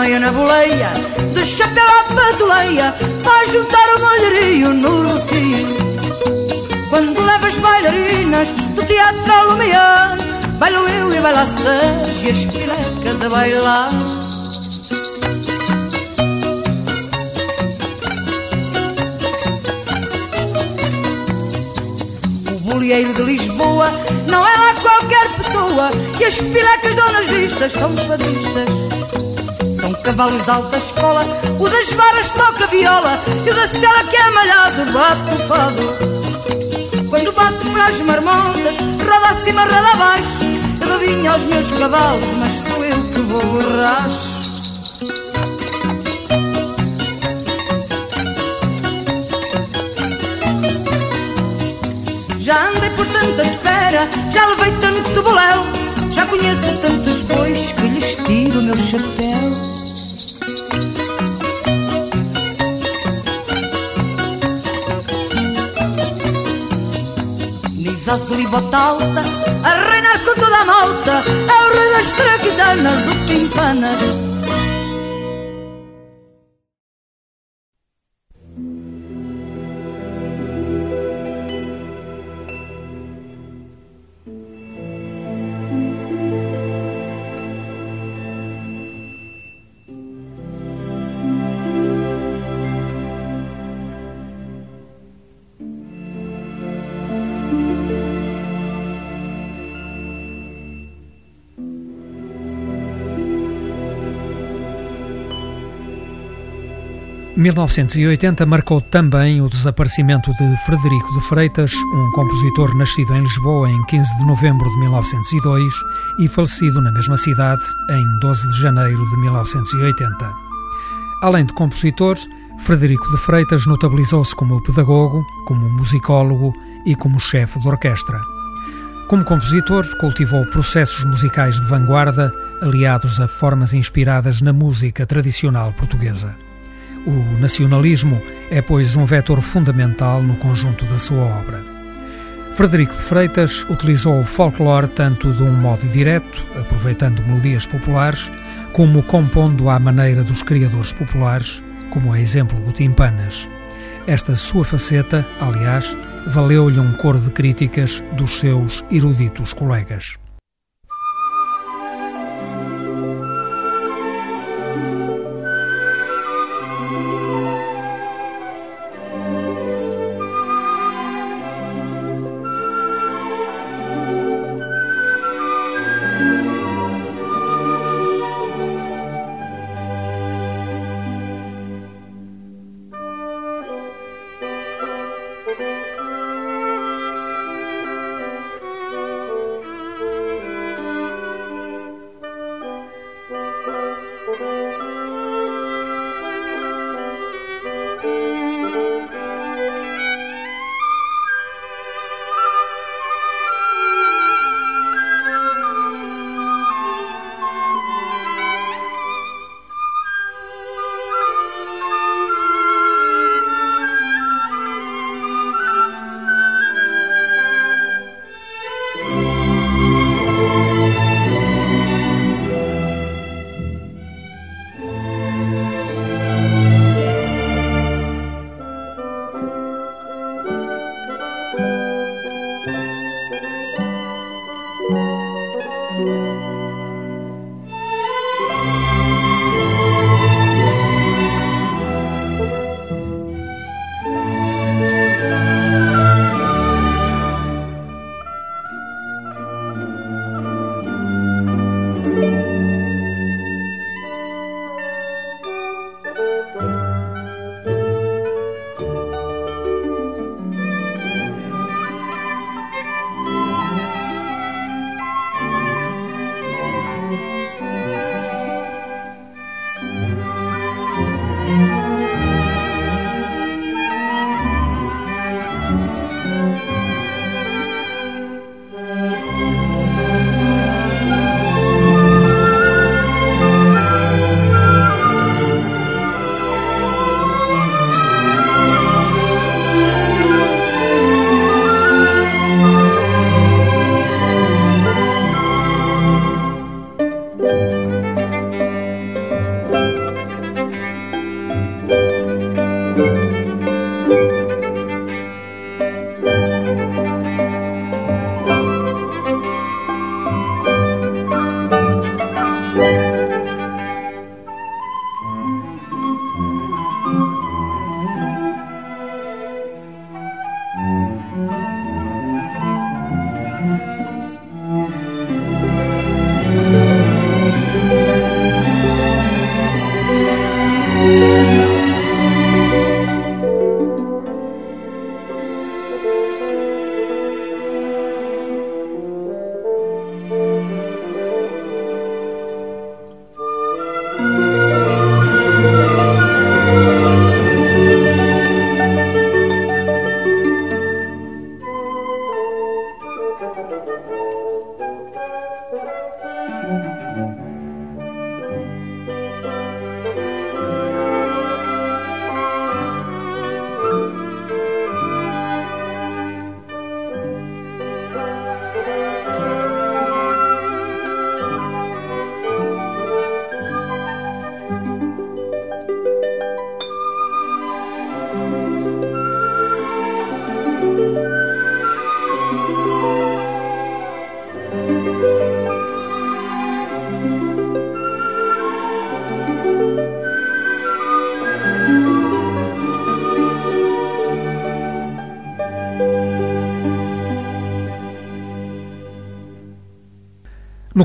[SPEAKER 14] Pinóia na boleia, de chapéu à patuleia, faz juntar o malhario no rocio. Quando levas bailarinas do teatro ao Lumiar, bailo eu e baila a Sérgio e as pilecas a bailar. bolieiro de Lisboa não é lá qualquer pessoa e as pilecas donas vistas são fadistas. Cavalos de alta escola, o das varas toca viola e o da cela que é malhado bate o fado. Quando bate para as marmotas, roda acima, roda abaixo, eu dou vinho aos meus cavalos, mas sou eu que vou borracho. Já andei por tanta espera, já levei tanto boléu, já conheço tantos bois que lhes tiro o meu chapéu. Azul e bota alta, a reinar com toda a malta, é o rei das traquitanas, o timpanas.
[SPEAKER 1] 1980 marcou também o desaparecimento de Frederico de Freitas, um compositor nascido em Lisboa em 15 de novembro de 1902 e falecido na mesma cidade em 12 de janeiro de 1980. Além de compositor, Frederico de Freitas notabilizou-se como pedagogo, como musicólogo e como chefe de orquestra. Como compositor, cultivou processos musicais de vanguarda aliados a formas inspiradas na música tradicional portuguesa. O nacionalismo é, pois, um vetor fundamental no conjunto da sua obra. Frederico de Freitas utilizou o folclore tanto de um modo direto, aproveitando melodias populares, como compondo à maneira dos criadores populares, como é exemplo o Timpanas. Esta sua faceta, aliás, valeu-lhe um coro de críticas dos seus eruditos colegas.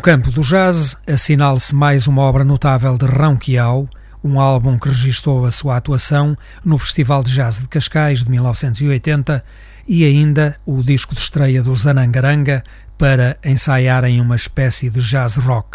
[SPEAKER 1] Campo do jazz, assinale-se mais uma obra notável de Rão um álbum que registrou a sua atuação no Festival de Jazz de Cascais de 1980 e ainda o disco de estreia do Zanangaranga para ensaiarem uma espécie de jazz rock.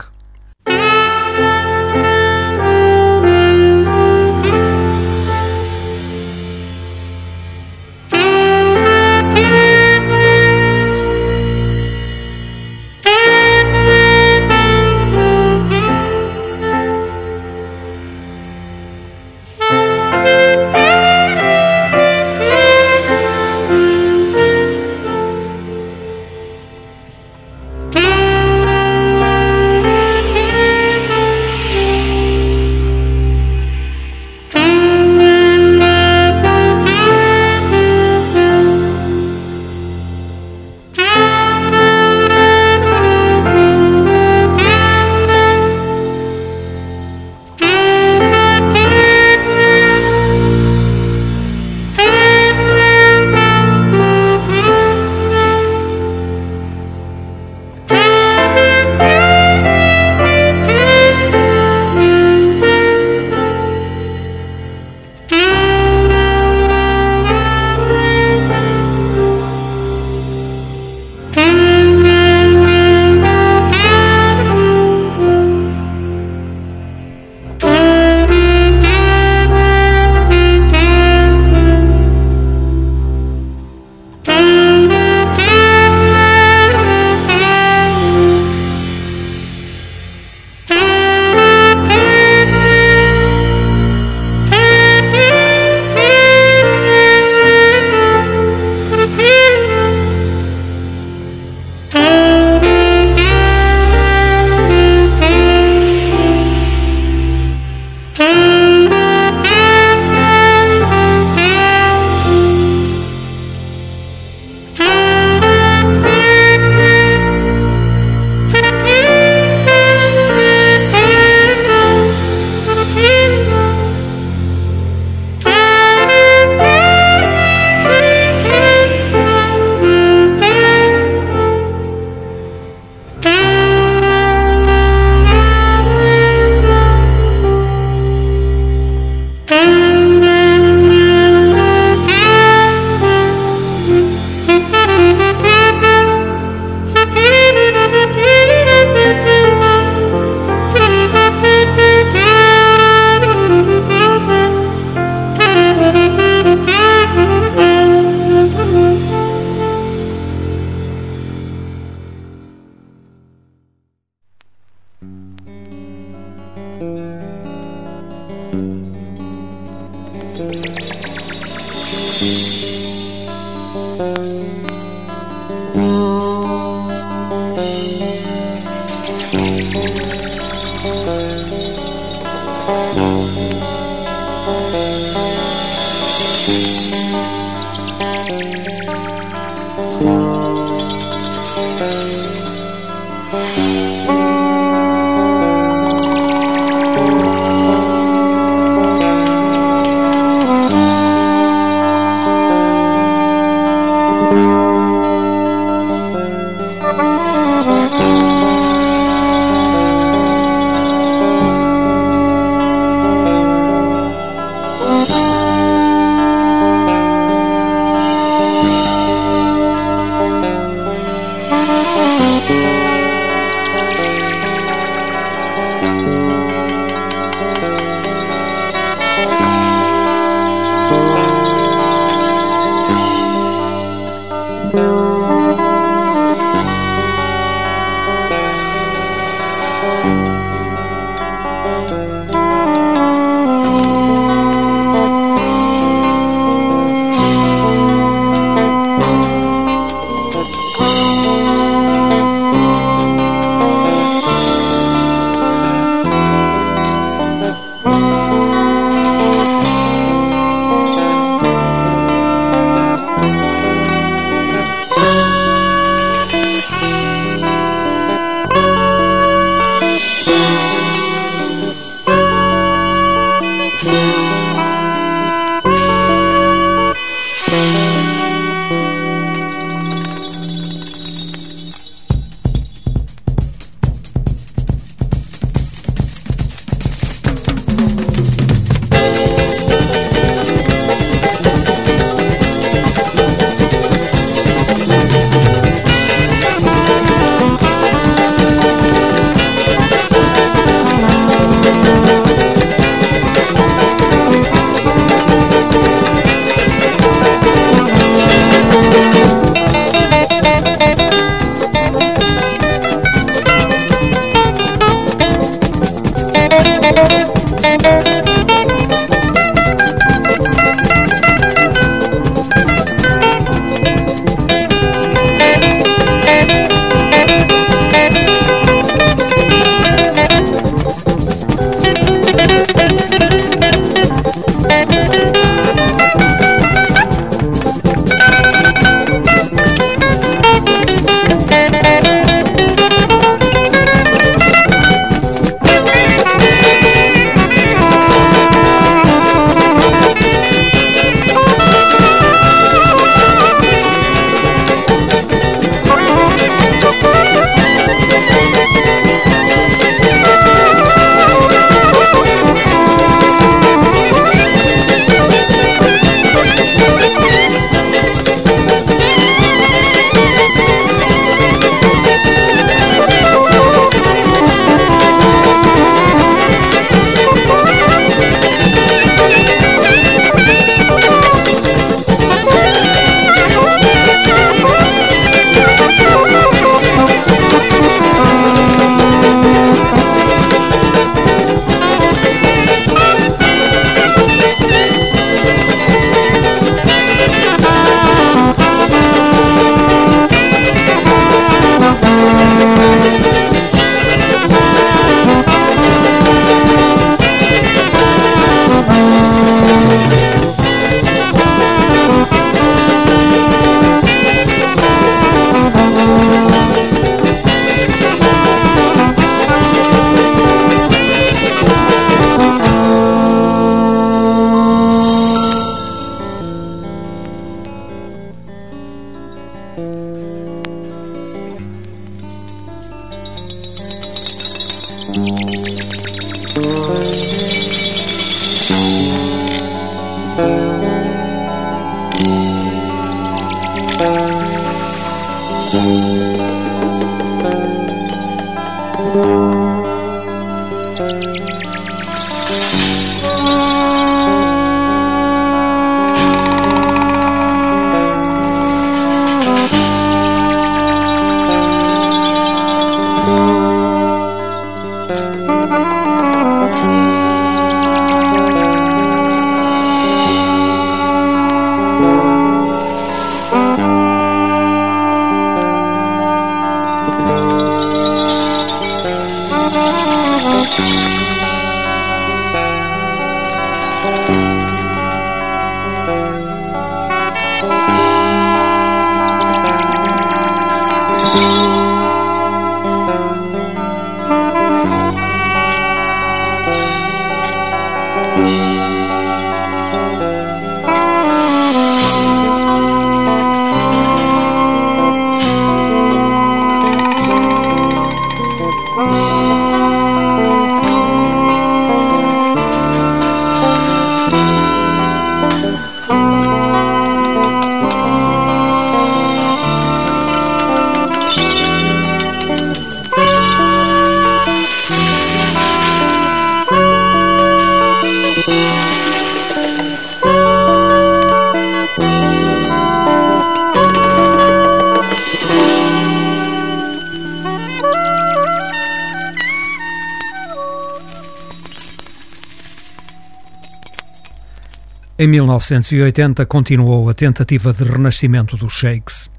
[SPEAKER 1] 1980 continuou a tentativa de renascimento dos Shakes.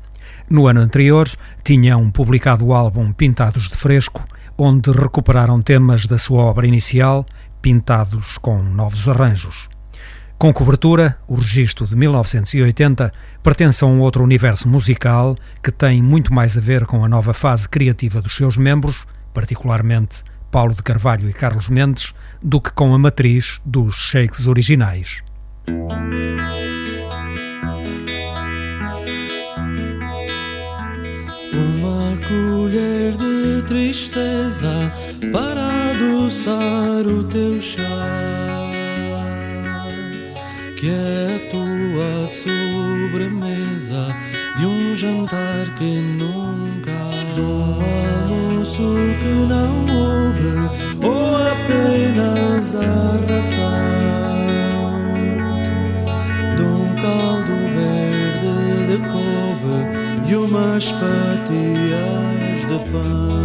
[SPEAKER 1] No ano anterior, tinham publicado o álbum Pintados de Fresco, onde recuperaram temas da sua obra inicial, pintados com novos arranjos. Com cobertura, o registro de 1980 pertence a um outro universo musical que tem muito mais a ver com a nova fase criativa dos seus membros, particularmente Paulo de Carvalho e Carlos Mendes, do que com a matriz dos shakes originais.
[SPEAKER 15] Para adoçar o teu chá, que é a tua sobremesa de um jantar que nunca de um almoço que não houve, ou apenas a ração. de couve e umas fatias de pão.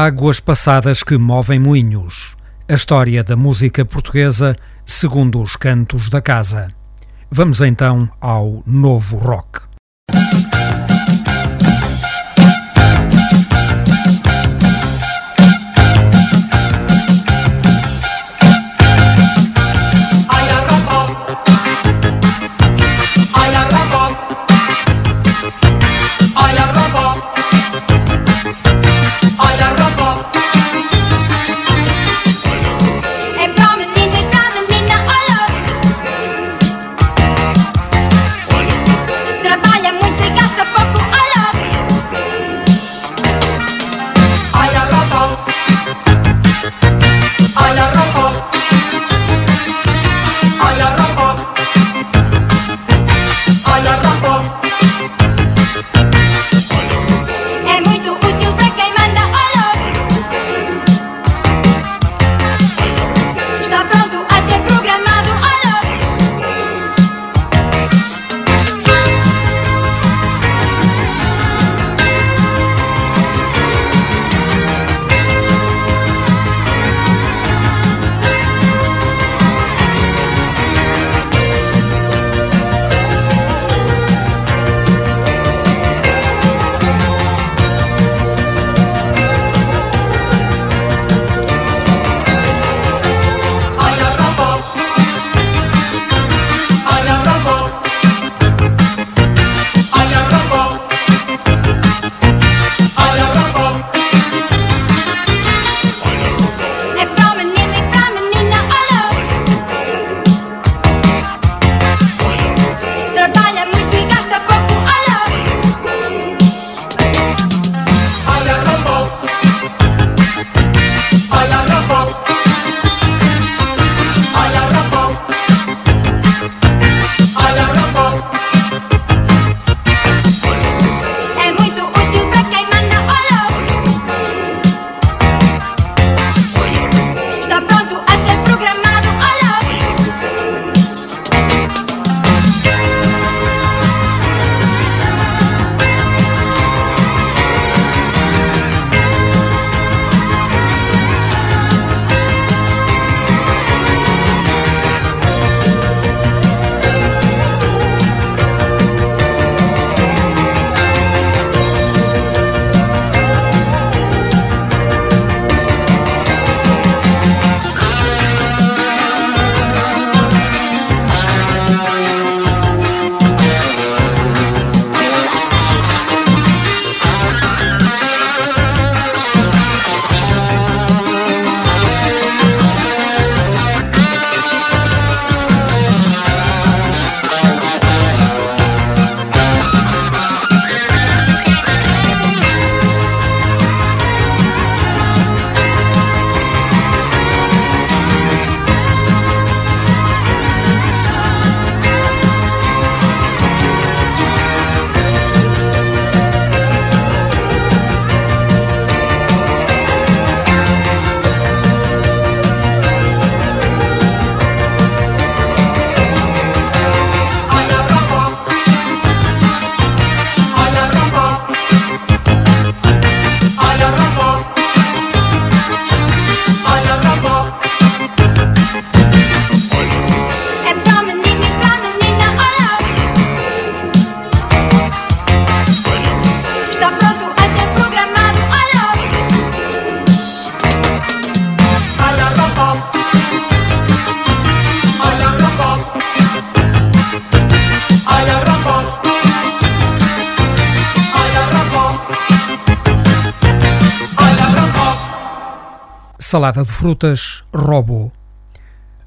[SPEAKER 1] Águas passadas que movem moinhos. A história da música portuguesa segundo os cantos da casa. Vamos então ao novo rock.
[SPEAKER 16] Salada de frutas robô.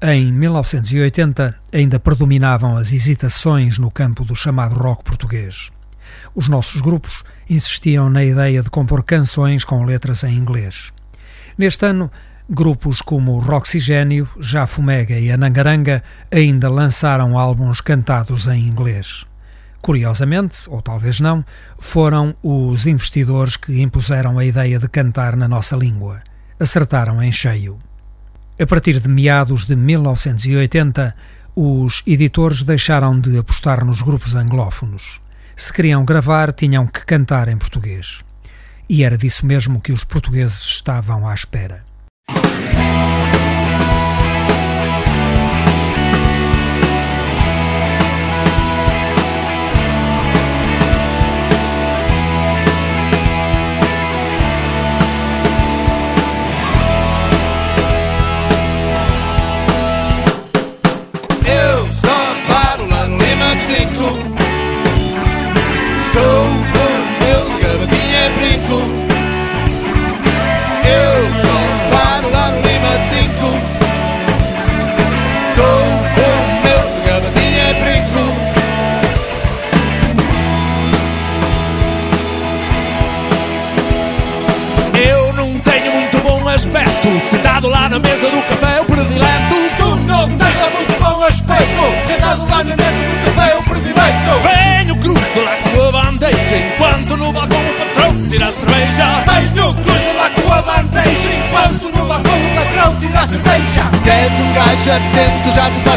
[SPEAKER 16] Em 1980 ainda predominavam as hesitações no campo do chamado rock português. Os nossos grupos insistiam na ideia de compor canções com letras em inglês. Neste ano, grupos como Roxigênio, Jafomega e Anangaranga ainda lançaram álbuns cantados em inglês. Curiosamente, ou talvez não, foram os investidores que impuseram a ideia de cantar na nossa língua acertaram em cheio. A partir de meados de 1980, os editores deixaram de apostar nos grupos anglófonos. Se queriam gravar, tinham que cantar em português. E era disso mesmo que os portugueses estavam à espera.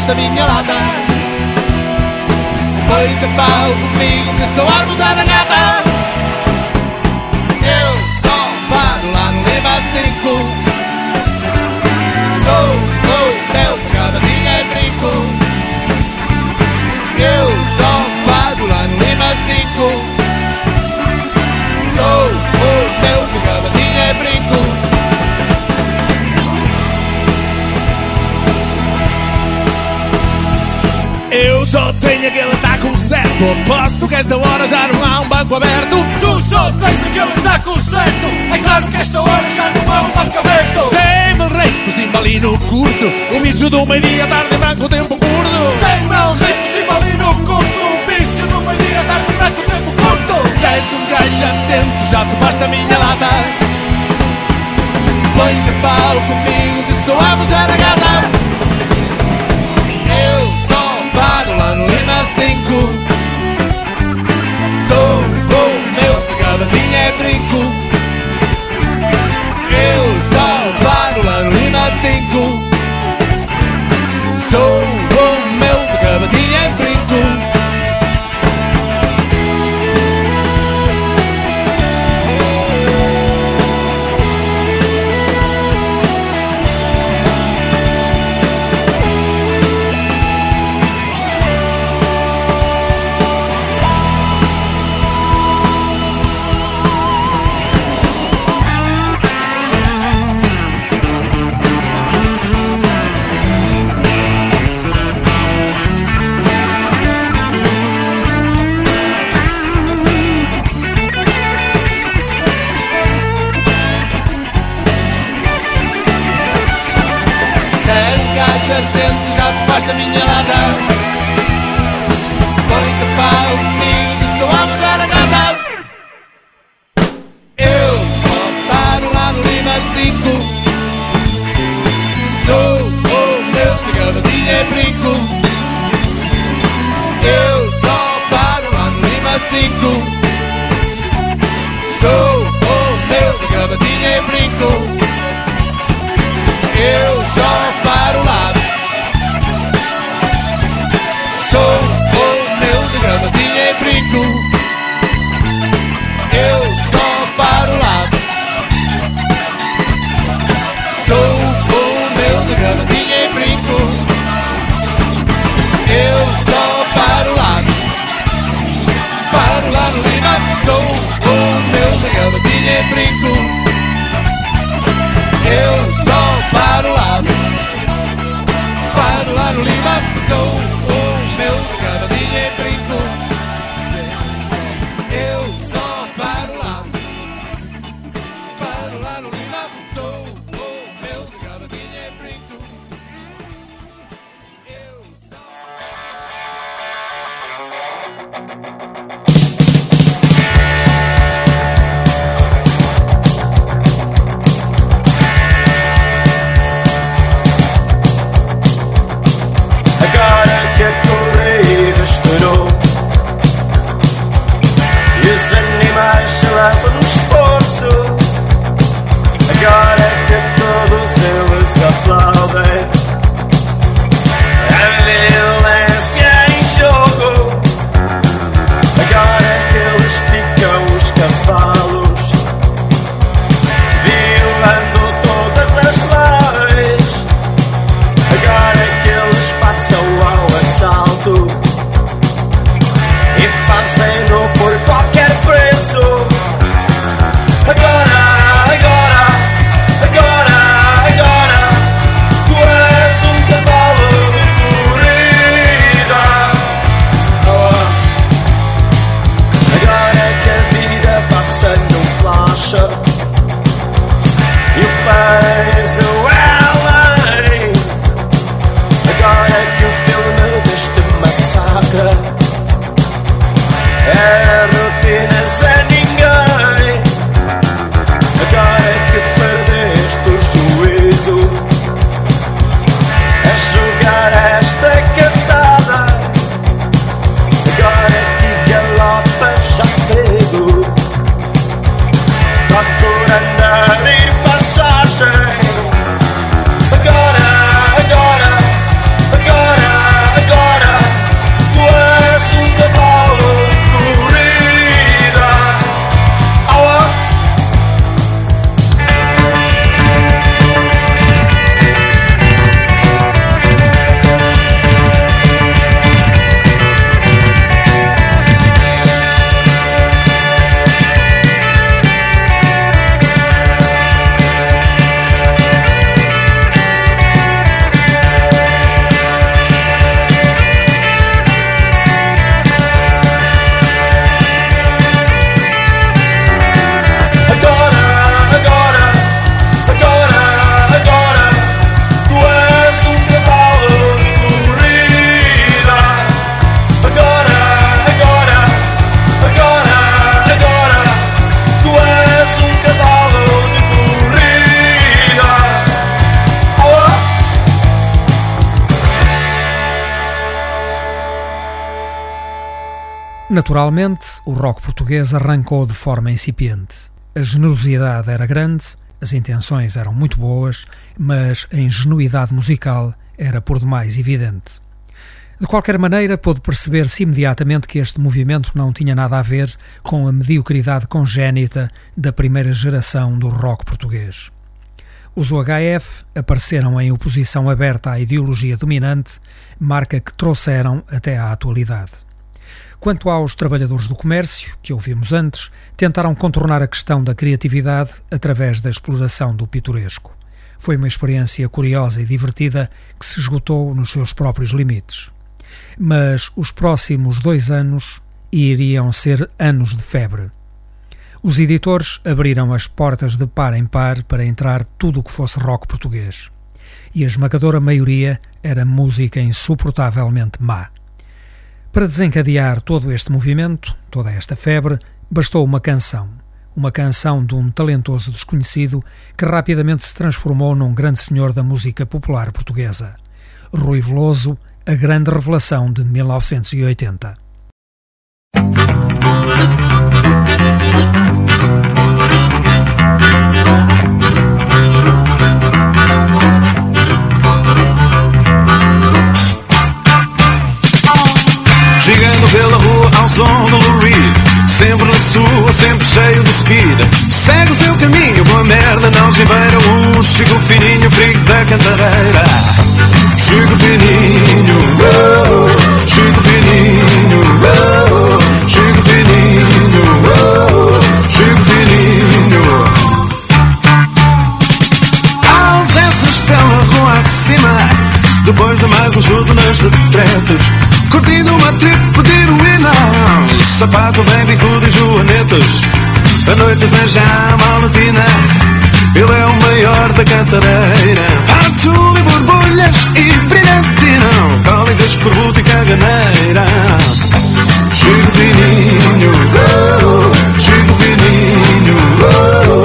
[SPEAKER 17] Benjamin
[SPEAKER 1] Naturalmente, o rock português arrancou de forma incipiente. A generosidade era grande, as intenções eram muito boas, mas a ingenuidade musical era por demais evidente. De qualquer maneira, pôde perceber-se imediatamente que este movimento não tinha nada a ver com a mediocridade congénita da primeira geração do rock português. Os UHF apareceram em oposição aberta à ideologia dominante, marca que trouxeram até à atualidade. Quanto aos trabalhadores do comércio, que ouvimos antes, tentaram contornar a questão da criatividade através da exploração do pitoresco. Foi uma experiência curiosa e divertida que se esgotou nos seus próprios limites. Mas os próximos dois anos iriam ser anos de febre. Os editores abriram as portas de par em par para entrar tudo o que fosse rock português. E a esmagadora maioria era música insuportavelmente má. Para desencadear todo este movimento, toda esta febre, bastou uma canção. Uma canção de um talentoso desconhecido que rapidamente se transformou num grande senhor da música popular portuguesa. Rui Veloso, a grande revelação de 1980.
[SPEAKER 18] Chegando som do Lou Reed Sempre na sua, sempre cheio de speed Segue o seu caminho, boa merda não se beira. Um chico fininho, frigo da cantareira. Chico fininho, oh, Chico fininho, oh, Chico fininho, oh, Chico fininho. Ausências pela rua de cima. Depois de mais um chuto nas retretas Curtindo uma trip de heroína Sapato bem bicudo e joanetas. A noite vem já a maletina Ele é o maior da cantareira. Azul e borbulhas e brilhantina Cólicas, escorbuto e caganeira. Chico fininho, oh, Chico fininho, oh,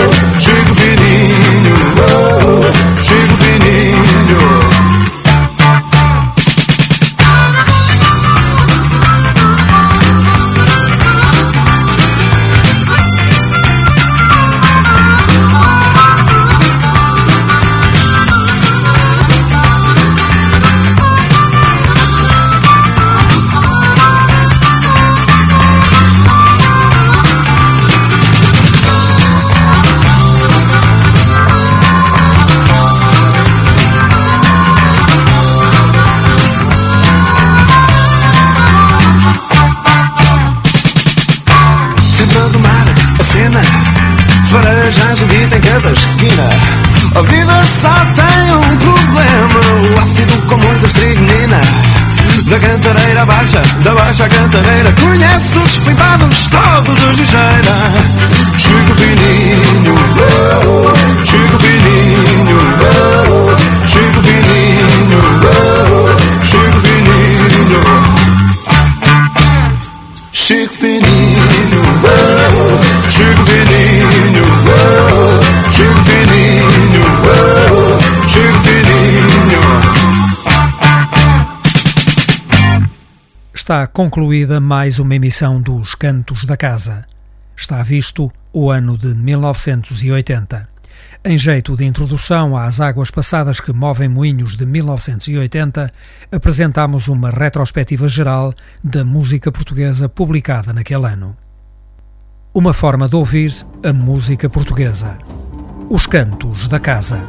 [SPEAKER 18] cantareira Conhece
[SPEAKER 1] está concluída mais uma emissão dos Cantos da Casa. Está visto o ano de 1980. Em jeito de introdução às águas passadas que movem moinhos de 1980, apresentamos uma retrospectiva geral da música portuguesa publicada naquele ano. Uma forma de ouvir a música portuguesa. Os Cantos da Casa.